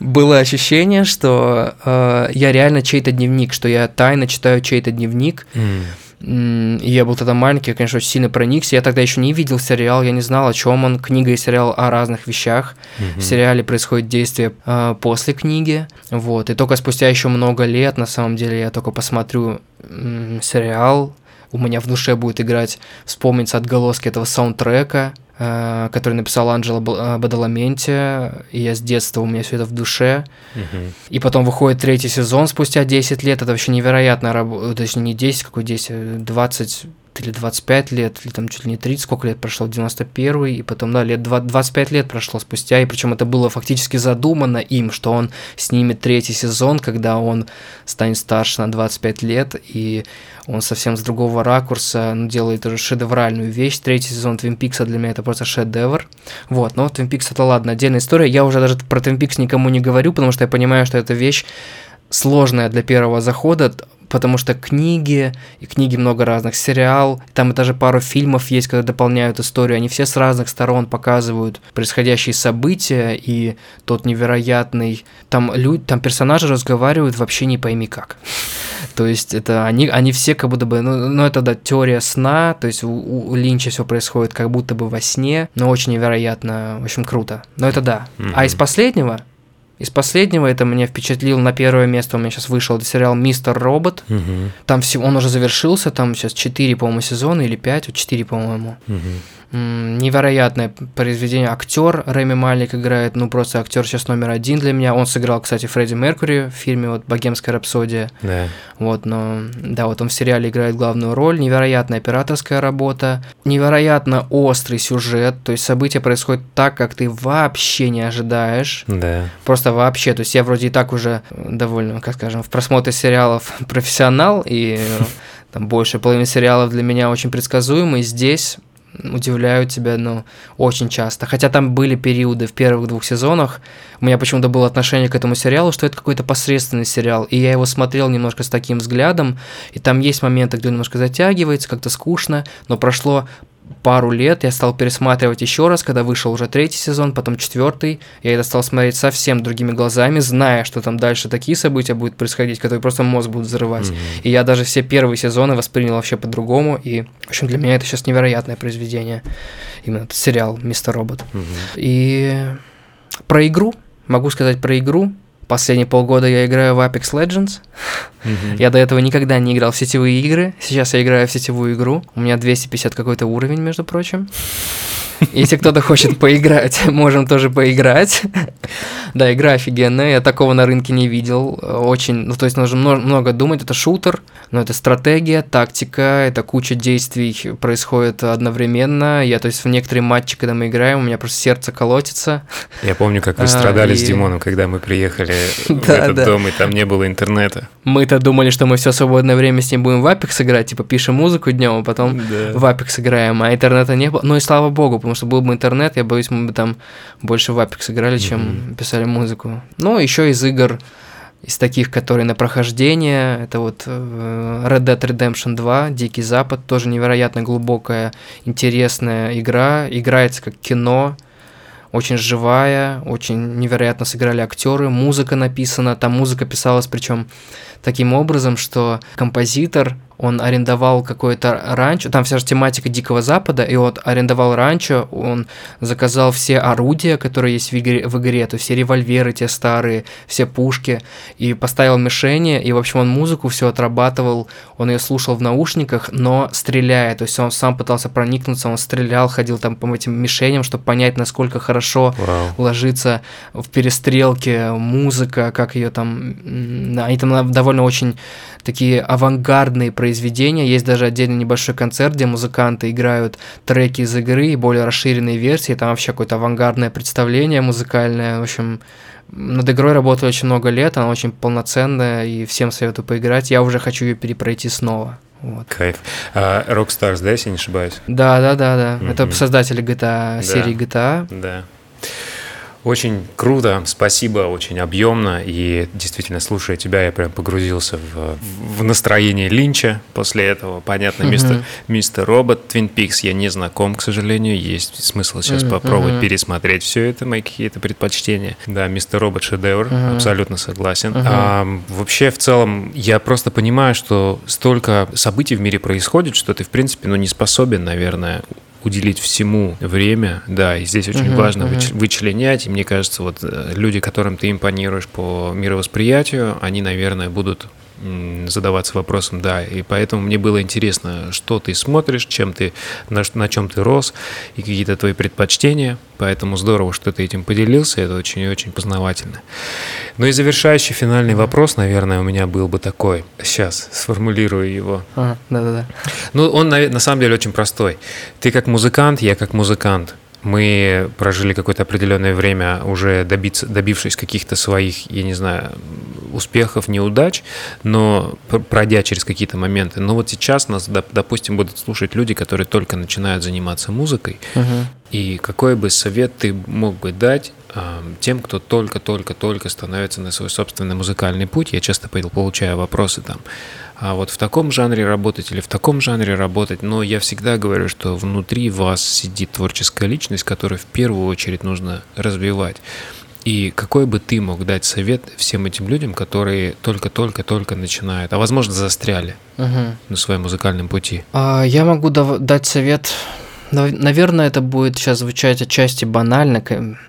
было ощущение, что э, я реально чей-то дневник, что я тайно читаю чей-то дневник. Mm. Я был тогда маленький, я, конечно, очень сильно проникся. Я тогда еще не видел сериал, я не знал, о чем он. Книга и сериал о разных вещах. Mm-hmm. В сериале происходит действие э, после книги. Вот. И только спустя еще много лет, на самом деле, я только посмотрю э, сериал. У меня в душе будет играть, вспомнится отголоски этого саундтрека. Э, который написал Анджело э, Бадаламенти, и я с детства, у меня все это в душе. Uh-huh. И потом выходит третий сезон спустя 10 лет, это вообще невероятно работа, точнее не 10, какой 10, 20 или 25 лет, или там чуть ли не 30, сколько лет прошло, 91 и потом, да, лет 20, 25 лет прошло спустя, и причем это было фактически задумано им, что он снимет третий сезон, когда он станет старше на 25 лет, и он совсем с другого ракурса ну, делает уже шедевральную вещь. Третий сезон Твин Пикса для меня это просто шедевр. Вот, но Твин Пикс это ладно, отдельная история. Я уже даже про Твин Пикс никому не говорю, потому что я понимаю, что эта вещь сложная для первого захода, потому что книги, и книги много разных, сериал, там даже пару фильмов есть, когда дополняют историю, они все с разных сторон показывают происходящие события, и тот невероятный, там, люди, там персонажи разговаривают вообще не пойми как. То есть это они, они все как будто бы, ну, ну это да, теория сна, то есть у, у Линча все происходит как будто бы во сне, но очень невероятно, в общем, круто. Но это да. Mm-hmm. А из последнего, из последнего это меня впечатлил на первое место. У меня сейчас вышел сериал «Мистер Робот». Угу. Там все, он уже завершился, там сейчас 4, по-моему, сезона или 5, 4, по-моему. Угу невероятное произведение. Актер Рэми Малик играет, ну просто актер сейчас номер один для меня. Он сыграл, кстати, Фредди Меркьюри в фильме вот «Богемская рапсодия». Да. Вот, но да, вот он в сериале играет главную роль. Невероятная операторская работа, невероятно острый сюжет. То есть события происходят так, как ты вообще не ожидаешь. Да. Просто вообще. То есть я вроде и так уже довольно, как скажем, в просмотре сериалов профессионал и там больше половины сериалов для меня очень предсказуемый. Здесь удивляют тебя, ну, очень часто. Хотя там были периоды в первых двух сезонах, у меня почему-то было отношение к этому сериалу, что это какой-то посредственный сериал, и я его смотрел немножко с таким взглядом, и там есть моменты, где он немножко затягивается, как-то скучно, но прошло пару лет я стал пересматривать еще раз, когда вышел уже третий сезон, потом четвертый. Я это стал смотреть совсем другими глазами, зная, что там дальше такие события будут происходить, которые просто мозг будут взрывать. Mm-hmm. И я даже все первые сезоны воспринял вообще по-другому. И, в общем, для меня это сейчас невероятное произведение. Именно этот сериал «Мистер Робот». Mm-hmm. И про игру, могу сказать про игру. Последние полгода я играю в Apex Legends. Mm-hmm. Я до этого никогда не играл в сетевые игры. Сейчас я играю в сетевую игру. У меня 250 какой-то уровень, между прочим. Если кто-то хочет поиграть, можем тоже поиграть. Да, игра офигенная, я такого на рынке не видел. Очень, ну то есть нужно много думать, это шутер, но это стратегия, тактика, это куча действий происходит одновременно. Я, то есть в некоторые матчи, когда мы играем, у меня просто сердце колотится. Я помню, как вы а, страдали а, с Димоном, когда мы приехали в этот дом, и там не было интернета. Мы-то думали, что мы все свободное время с ним будем в Apex играть, типа пишем музыку днем, а потом в Apex играем, а интернета не было. Ну и слава богу, потому что был бы интернет, я боюсь, мы бы там больше в Apex играли, чем писали музыку. Ну, еще из игр из таких, которые на прохождение, это вот э, Red Dead Redemption 2, Дикий Запад, тоже невероятно глубокая, интересная игра, играется как кино, очень живая, очень невероятно сыграли актеры, музыка написана, там музыка писалась причем таким образом, что композитор он арендовал какое-то ранчо, там вся же тематика Дикого Запада, и вот арендовал ранчо, он заказал все орудия, которые есть в игре, в игре то все револьверы те старые, все пушки, и поставил мишени, и, в общем, он музыку все отрабатывал, он ее слушал в наушниках, но стреляя, то есть он сам пытался проникнуться, он стрелял, ходил там по этим мишеням, чтобы понять, насколько хорошо Вау. ложится в перестрелке музыка, как ее там... Они там довольно очень такие авангардные произведения. Есть даже отдельный небольшой концерт, где музыканты играют треки из игры и более расширенные версии. Там вообще какое-то авангардное представление музыкальное. В общем, над игрой работаю очень много лет, она очень полноценная, и всем советую поиграть. Я уже хочу ее перепройти снова. Вот. Кайф. А, Rockstars, да, если не ошибаюсь? Да, да, да, да. Мгм. Это создатели GTA, Да. серии GTA. Да. Очень круто, спасибо, очень объемно. И действительно, слушая тебя, я прям погрузился в, в настроение Линча после этого. Понятно, мистер, мистер Робот, Твин Пикс я не знаком, к сожалению. Есть смысл сейчас попробовать пересмотреть все это, мои какие-то предпочтения. Да, мистер Робот шедевр, абсолютно согласен. А, вообще, в целом, я просто понимаю, что столько событий в мире происходит, что ты, в принципе, ну, не способен, наверное, уделить всему время, да, и здесь очень Мгм, важно выч- вычленять, и мне кажется, вот э, люди, которым ты импонируешь по мировосприятию, они, наверное, будут задаваться вопросом, да, и поэтому мне было интересно, что ты смотришь, чем ты, на, на чем ты рос, и какие-то твои предпочтения, поэтому здорово, что ты этим поделился, это очень и очень познавательно. Ну и завершающий финальный вопрос, наверное, у меня был бы такой, сейчас сформулирую его. Да-да-да. Ну, он наве- на самом деле очень простой. Ты как музыкант, я как музыкант. Мы прожили какое-то определенное время, уже добиться, добившись каких-то своих, я не знаю, успехов, неудач, но пр- пройдя через какие-то моменты. Но вот сейчас нас, доп- допустим, будут слушать люди, которые только начинают заниматься музыкой. Мгм. И какой бы совет ты мог бы дать а, тем, кто только-только-только становится на свой собственный музыкальный путь? Я часто пол- получаю вопросы там, а вот в таком жанре работать или в таком жанре работать, но я всегда говорю, что внутри вас сидит творческая личность, которую в первую очередь нужно развивать. И какой бы ты мог дать совет всем этим людям, которые только-только-только начинают, а возможно застряли Мгм. на своем музыкальном пути? А, Я могу дать совет. Нав- Наверное, это будет сейчас звучать отчасти банально.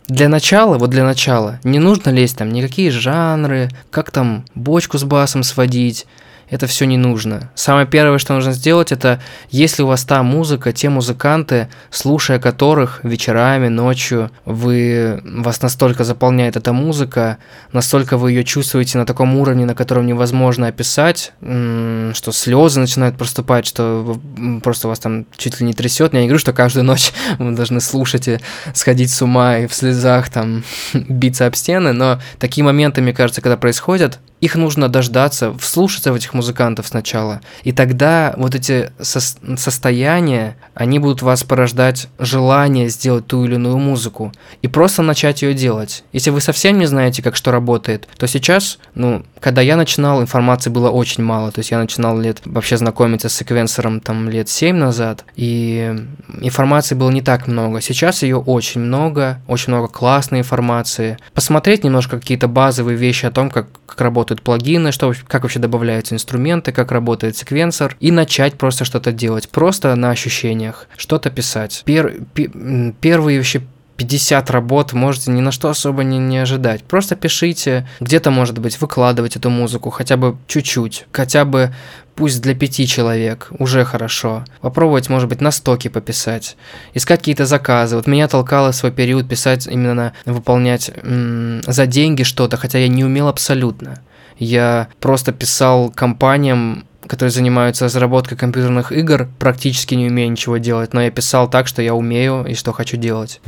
Для начала, вот для начала, не нужно лезть там никакие жанры, как там бочку с басом сводить. Это все не нужно. Самое первое, что нужно сделать, это если у вас та музыка, те музыканты, слушая которых вечерами, ночью, вы, вас настолько заполняет эта музыка, настолько вы ее чувствуете на таком уровне, на котором невозможно описать, что слезы начинают проступать, что просто вас там чуть ли не трясет. Я не говорю, что каждую ночь вы должны слушать и сходить с ума и в слезах там биться об стены, но такие моменты, мне кажется, когда происходят, их нужно дождаться, вслушаться в этих музыкантов сначала, и тогда вот эти сос- состояния, они будут вас порождать желание сделать ту или иную музыку, и просто начать ее делать. Если вы совсем не знаете, как что работает, то сейчас, ну, когда я начинал, информации было очень мало, то есть я начинал лет вообще знакомиться с секвенсором там лет 7 назад, и информации было не так много. Сейчас ее очень много, очень много классной информации. Посмотреть немножко какие-то базовые вещи о том, как, как работают плагины, что, как вообще добавляются инструменты, как работает секвенсор, и начать просто что-то делать, просто на ощущениях, что-то писать. Пер- пе- м, первые вообще 50 работ можете ни на что особо не, не ожидать. Просто пишите, где-то, может быть, выкладывать эту музыку хотя бы чуть-чуть, хотя бы пусть для пяти человек, уже хорошо. Попробовать, может быть, на стоке пописать, искать какие-то заказы. Вот меня толкало свой период писать именно выполнять м, за деньги что-то, хотя я не умел абсолютно. Я просто писал компаниям, которые занимаются разработкой компьютерных игр, практически не умею ничего делать, но я писал так, что я умею и что хочу делать.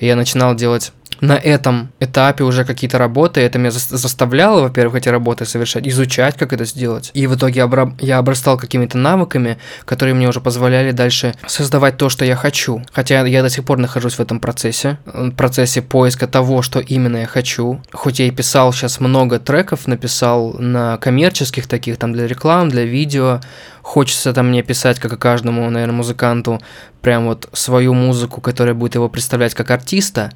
И я начинал делать на этом этапе уже какие-то работы, это меня зас- заставляло, во-первых, эти работы совершать, изучать, как это сделать. И в итоге обра- я обрастал какими-то навыками, которые мне уже позволяли дальше создавать то, что я хочу. Хотя я до сих пор нахожусь в этом процессе, э, процессе поиска того, что именно я хочу. Хоть я и писал сейчас много треков, написал на коммерческих таких, там для реклам, для видео, хочется там мне писать, как и каждому, наверное, музыканту, прям вот свою музыку, которая будет его представлять как артиста.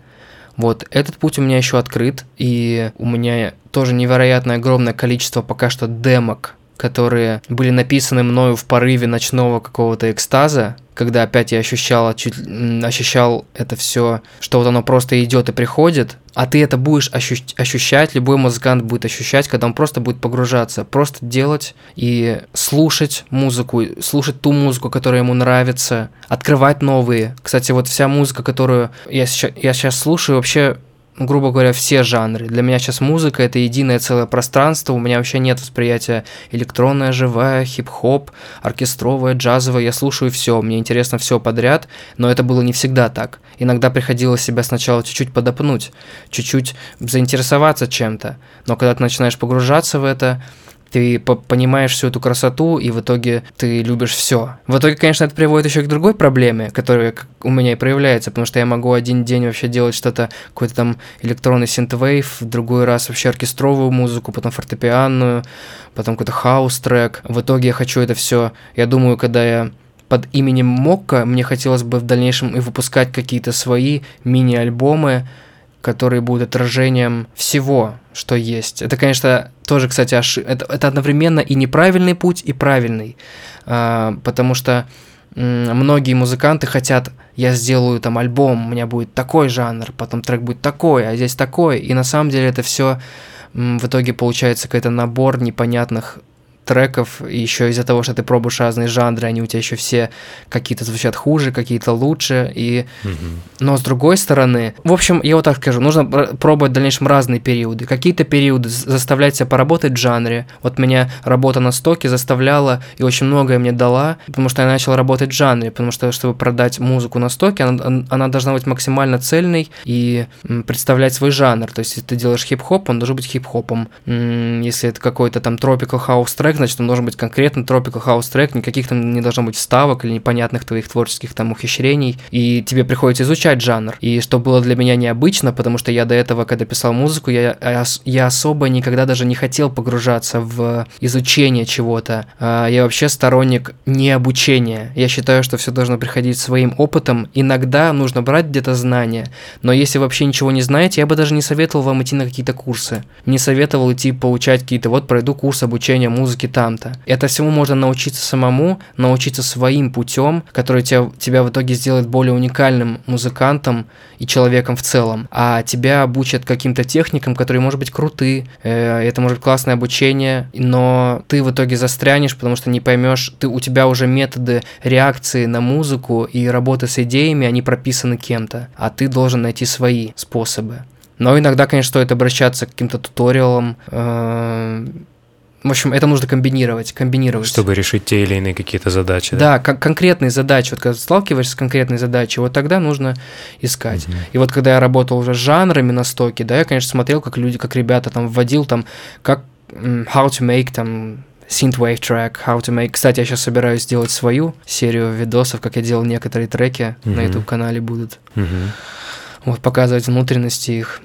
Вот, этот путь у меня еще открыт, и у меня тоже невероятное огромное количество пока что демок, которые были написаны мною в порыве ночного какого-то экстаза, когда опять я ощущал, чуть, ощущал это все, что вот оно просто идет и приходит, а ты это будешь ощущ ощущать, любой музыкант будет ощущать, когда он просто будет погружаться, просто делать и слушать музыку, слушать ту музыку, которая ему нравится, открывать новые. Кстати, вот вся музыка, которую я сейчас, я сейчас слушаю, вообще грубо говоря, все жанры. Для меня сейчас музыка — это единое целое пространство, у меня вообще нет восприятия электронная, живая, хип-хоп, оркестровая, джазовая, я слушаю все, мне интересно все подряд, но это было не всегда так. Иногда приходилось себя сначала чуть-чуть подопнуть, чуть-чуть заинтересоваться чем-то, но когда ты начинаешь погружаться в это, ты понимаешь всю эту красоту, и в итоге ты любишь все. В итоге, конечно, это приводит еще к другой проблеме, которая у меня и проявляется, потому что я могу один день вообще делать что-то, какой-то там электронный synthwave, в другой раз вообще оркестровую музыку, потом фортепианную, потом какой-то house-трек. В итоге я хочу это все. Я думаю, когда я под именем Мокка, мне хотелось бы в дальнейшем и выпускать какие-то свои мини-альбомы, которые будут отражением всего, что есть. Это, конечно, тоже, кстати, ошиб... это, это одновременно и неправильный путь, и правильный, а, потому что многие музыканты хотят, я сделаю там альбом, у меня будет такой жанр, потом трек будет такой, а здесь такой, и на самом деле это все в итоге получается какой-то набор непонятных треков, и еще из-за того, что ты пробуешь разные жанры, они у тебя еще все какие-то звучат хуже, какие-то лучше, и... Угу. Но с другой стороны, в общем, я вот так скажу, нужно пробовать в дальнейшем разные периоды. Какие-то периоды заставлять себя поработать в жанре. Вот меня работа на стоке заставляла и очень многое мне дала, потому что я начал работать в жанре, потому что, чтобы продать музыку на стоке, она, она должна быть максимально цельной и представлять свой жанр. То есть, если ты делаешь хип-хоп, он должен быть хип-хопом. Если это какой-то там tropical house трек, значит, он должен быть конкретно tropical house трек, никаких там не должно быть вставок или непонятных твоих творческих там ухищрений, и тебе приходится изучать жанр. И что было для меня необычно, потому что я до этого, когда писал музыку, я, я особо никогда даже не хотел погружаться в изучение чего-то. А, я вообще сторонник не обучения. Я считаю, что все должно приходить своим опытом. Иногда нужно брать где-то знания, но если вообще ничего не знаете, я бы даже не советовал вам идти на какие-то курсы. Не советовал идти получать какие-то, вот пройду курс обучения музыки там-то. Это всему можно научиться самому, научиться своим путем, который тебя, тебя в итоге сделает более уникальным музыкантом и человеком в целом. А тебя обучат каким-то техникам, которые, может быть, круты, э, это может быть классное обучение, но ты в итоге застрянешь, потому что не поймешь, ты, у тебя уже методы реакции на музыку и работы с идеями, они прописаны кем-то, а ты должен найти свои способы. Но иногда, конечно, стоит обращаться к каким-то туториалам, э, в общем, это нужно комбинировать, комбинировать. Чтобы решить те или иные какие-то задачи. Да, да кон- конкретные задачи. Вот когда сталкиваешься с конкретной задачей, вот тогда нужно искать. Угу. И вот когда я работал уже с жанрами на стоке, да, я, конечно, смотрел, как люди, как ребята там вводил там, как how to make там synthwave track, how to make. Кстати, я сейчас собираюсь сделать свою серию видосов, как я делал некоторые треки угу. на YouTube канале будут. Угу вот, показывать внутренности их.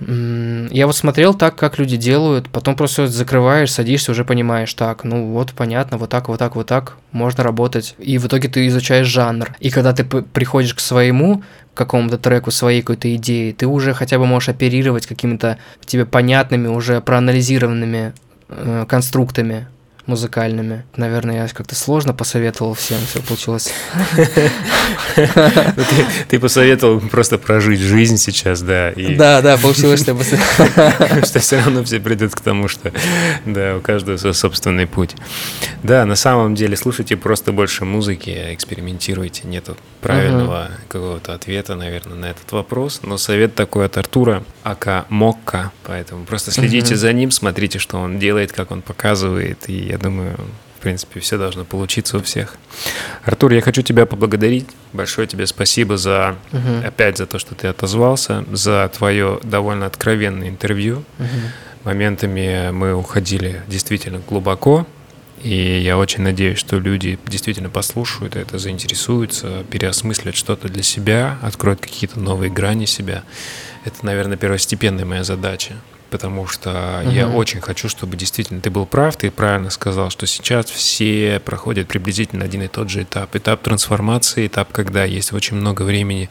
Я вот смотрел так, как люди делают, потом просто закрываешь, садишься, уже понимаешь, так, ну вот понятно, вот так, вот так, вот так, можно работать. И в итоге ты изучаешь жанр. И когда ты приходишь к своему какому-то треку, своей какой-то идеи, ты уже хотя бы можешь оперировать какими-то тебе понятными, уже проанализированными э, конструктами музыкальными. Наверное, я как-то сложно посоветовал всем, все получилось. Ну, ты посоветовал просто прожить жизнь сейчас, да. Да, да, получилось, что Что все равно все придут к тому, что да, у каждого свой собственный путь. Да, на самом деле, слушайте просто больше музыки, экспериментируйте. Нету правильного какого-то ответа, наверное, на этот вопрос. Но совет такой от Артура, ака Мокка. Поэтому просто следите за ним, смотрите, что он делает, как он показывает, и я думаю, в принципе, все должно получиться у всех. Артур, я хочу тебя поблагодарить. Большое тебе спасибо за, угу. опять за то, что ты отозвался, за твое довольно откровенное интервью. Угу. Моментами мы уходили действительно глубоко, и я очень надеюсь, что люди действительно послушают это, заинтересуются, переосмыслят что-то для себя, откроют какие-то новые грани себя. Это, наверное, первостепенная моя задача потому что угу. я очень хочу, чтобы действительно ты был прав, ты правильно сказал, что сейчас все проходят приблизительно один и тот же этап. Этап трансформации, этап, когда есть очень много времени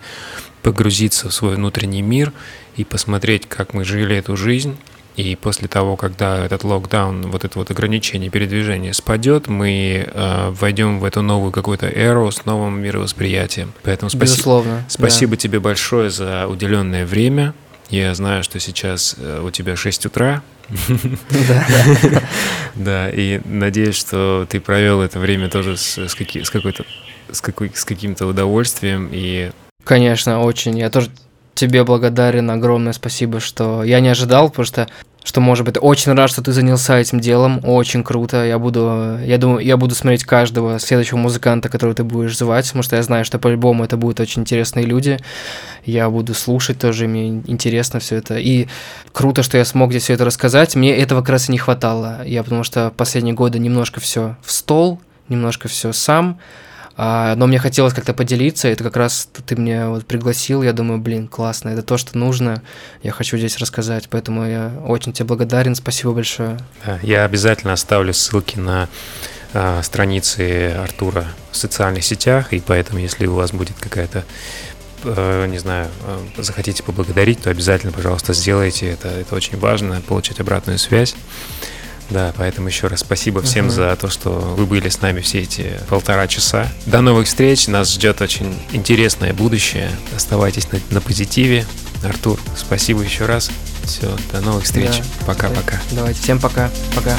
погрузиться в свой внутренний мир и посмотреть, как мы жили эту жизнь, И после того, когда этот локдаун, вот это вот ограничение передвижения спадет, мы э, войдем в эту новую какую-то эру с новым мировосприятием. Поэтому спаси... Безусловно. спасибо да. тебе большое за уделенное время. Я знаю, что сейчас э, у тебя 6 утра. Да, и надеюсь, что ты провел это время тоже с какой-то с, какой, с каким-то удовольствием и Конечно, очень. Я тоже тебе благодарен, огромное спасибо, что я не ожидал, потому что что, может быть, очень рад, что ты занялся этим делом, очень круто. Я буду, я думаю, я буду смотреть каждого следующего музыканта, которого ты будешь звать, потому что я знаю, что по-любому это будут очень интересные люди. Я буду слушать тоже, мне интересно все это. И круто, что я смог здесь все это рассказать. Мне этого как раз и не хватало. Я потому что последние годы немножко все в стол, немножко все сам. А, но мне хотелось как-то поделиться, это как раз ты мне вот пригласил, я думаю, блин, классно, это то, что нужно, я хочу здесь рассказать, поэтому я очень тебе благодарен, спасибо большое. Я обязательно оставлю ссылки на а, страницы Артура в социальных сетях, и поэтому, если у вас будет какая-то э, не знаю, э, захотите поблагодарить, то обязательно, пожалуйста, сделайте это. Это очень важно, получить обратную связь. Да, поэтому еще раз спасибо всем uh-huh. за то, что вы были с нами все эти полтора часа. До новых встреч, нас ждет очень интересное будущее. Оставайтесь на, на позитиве. Артур, спасибо еще раз. Все, до новых встреч. Пока-пока. Да. Давайте, всем пока. Пока.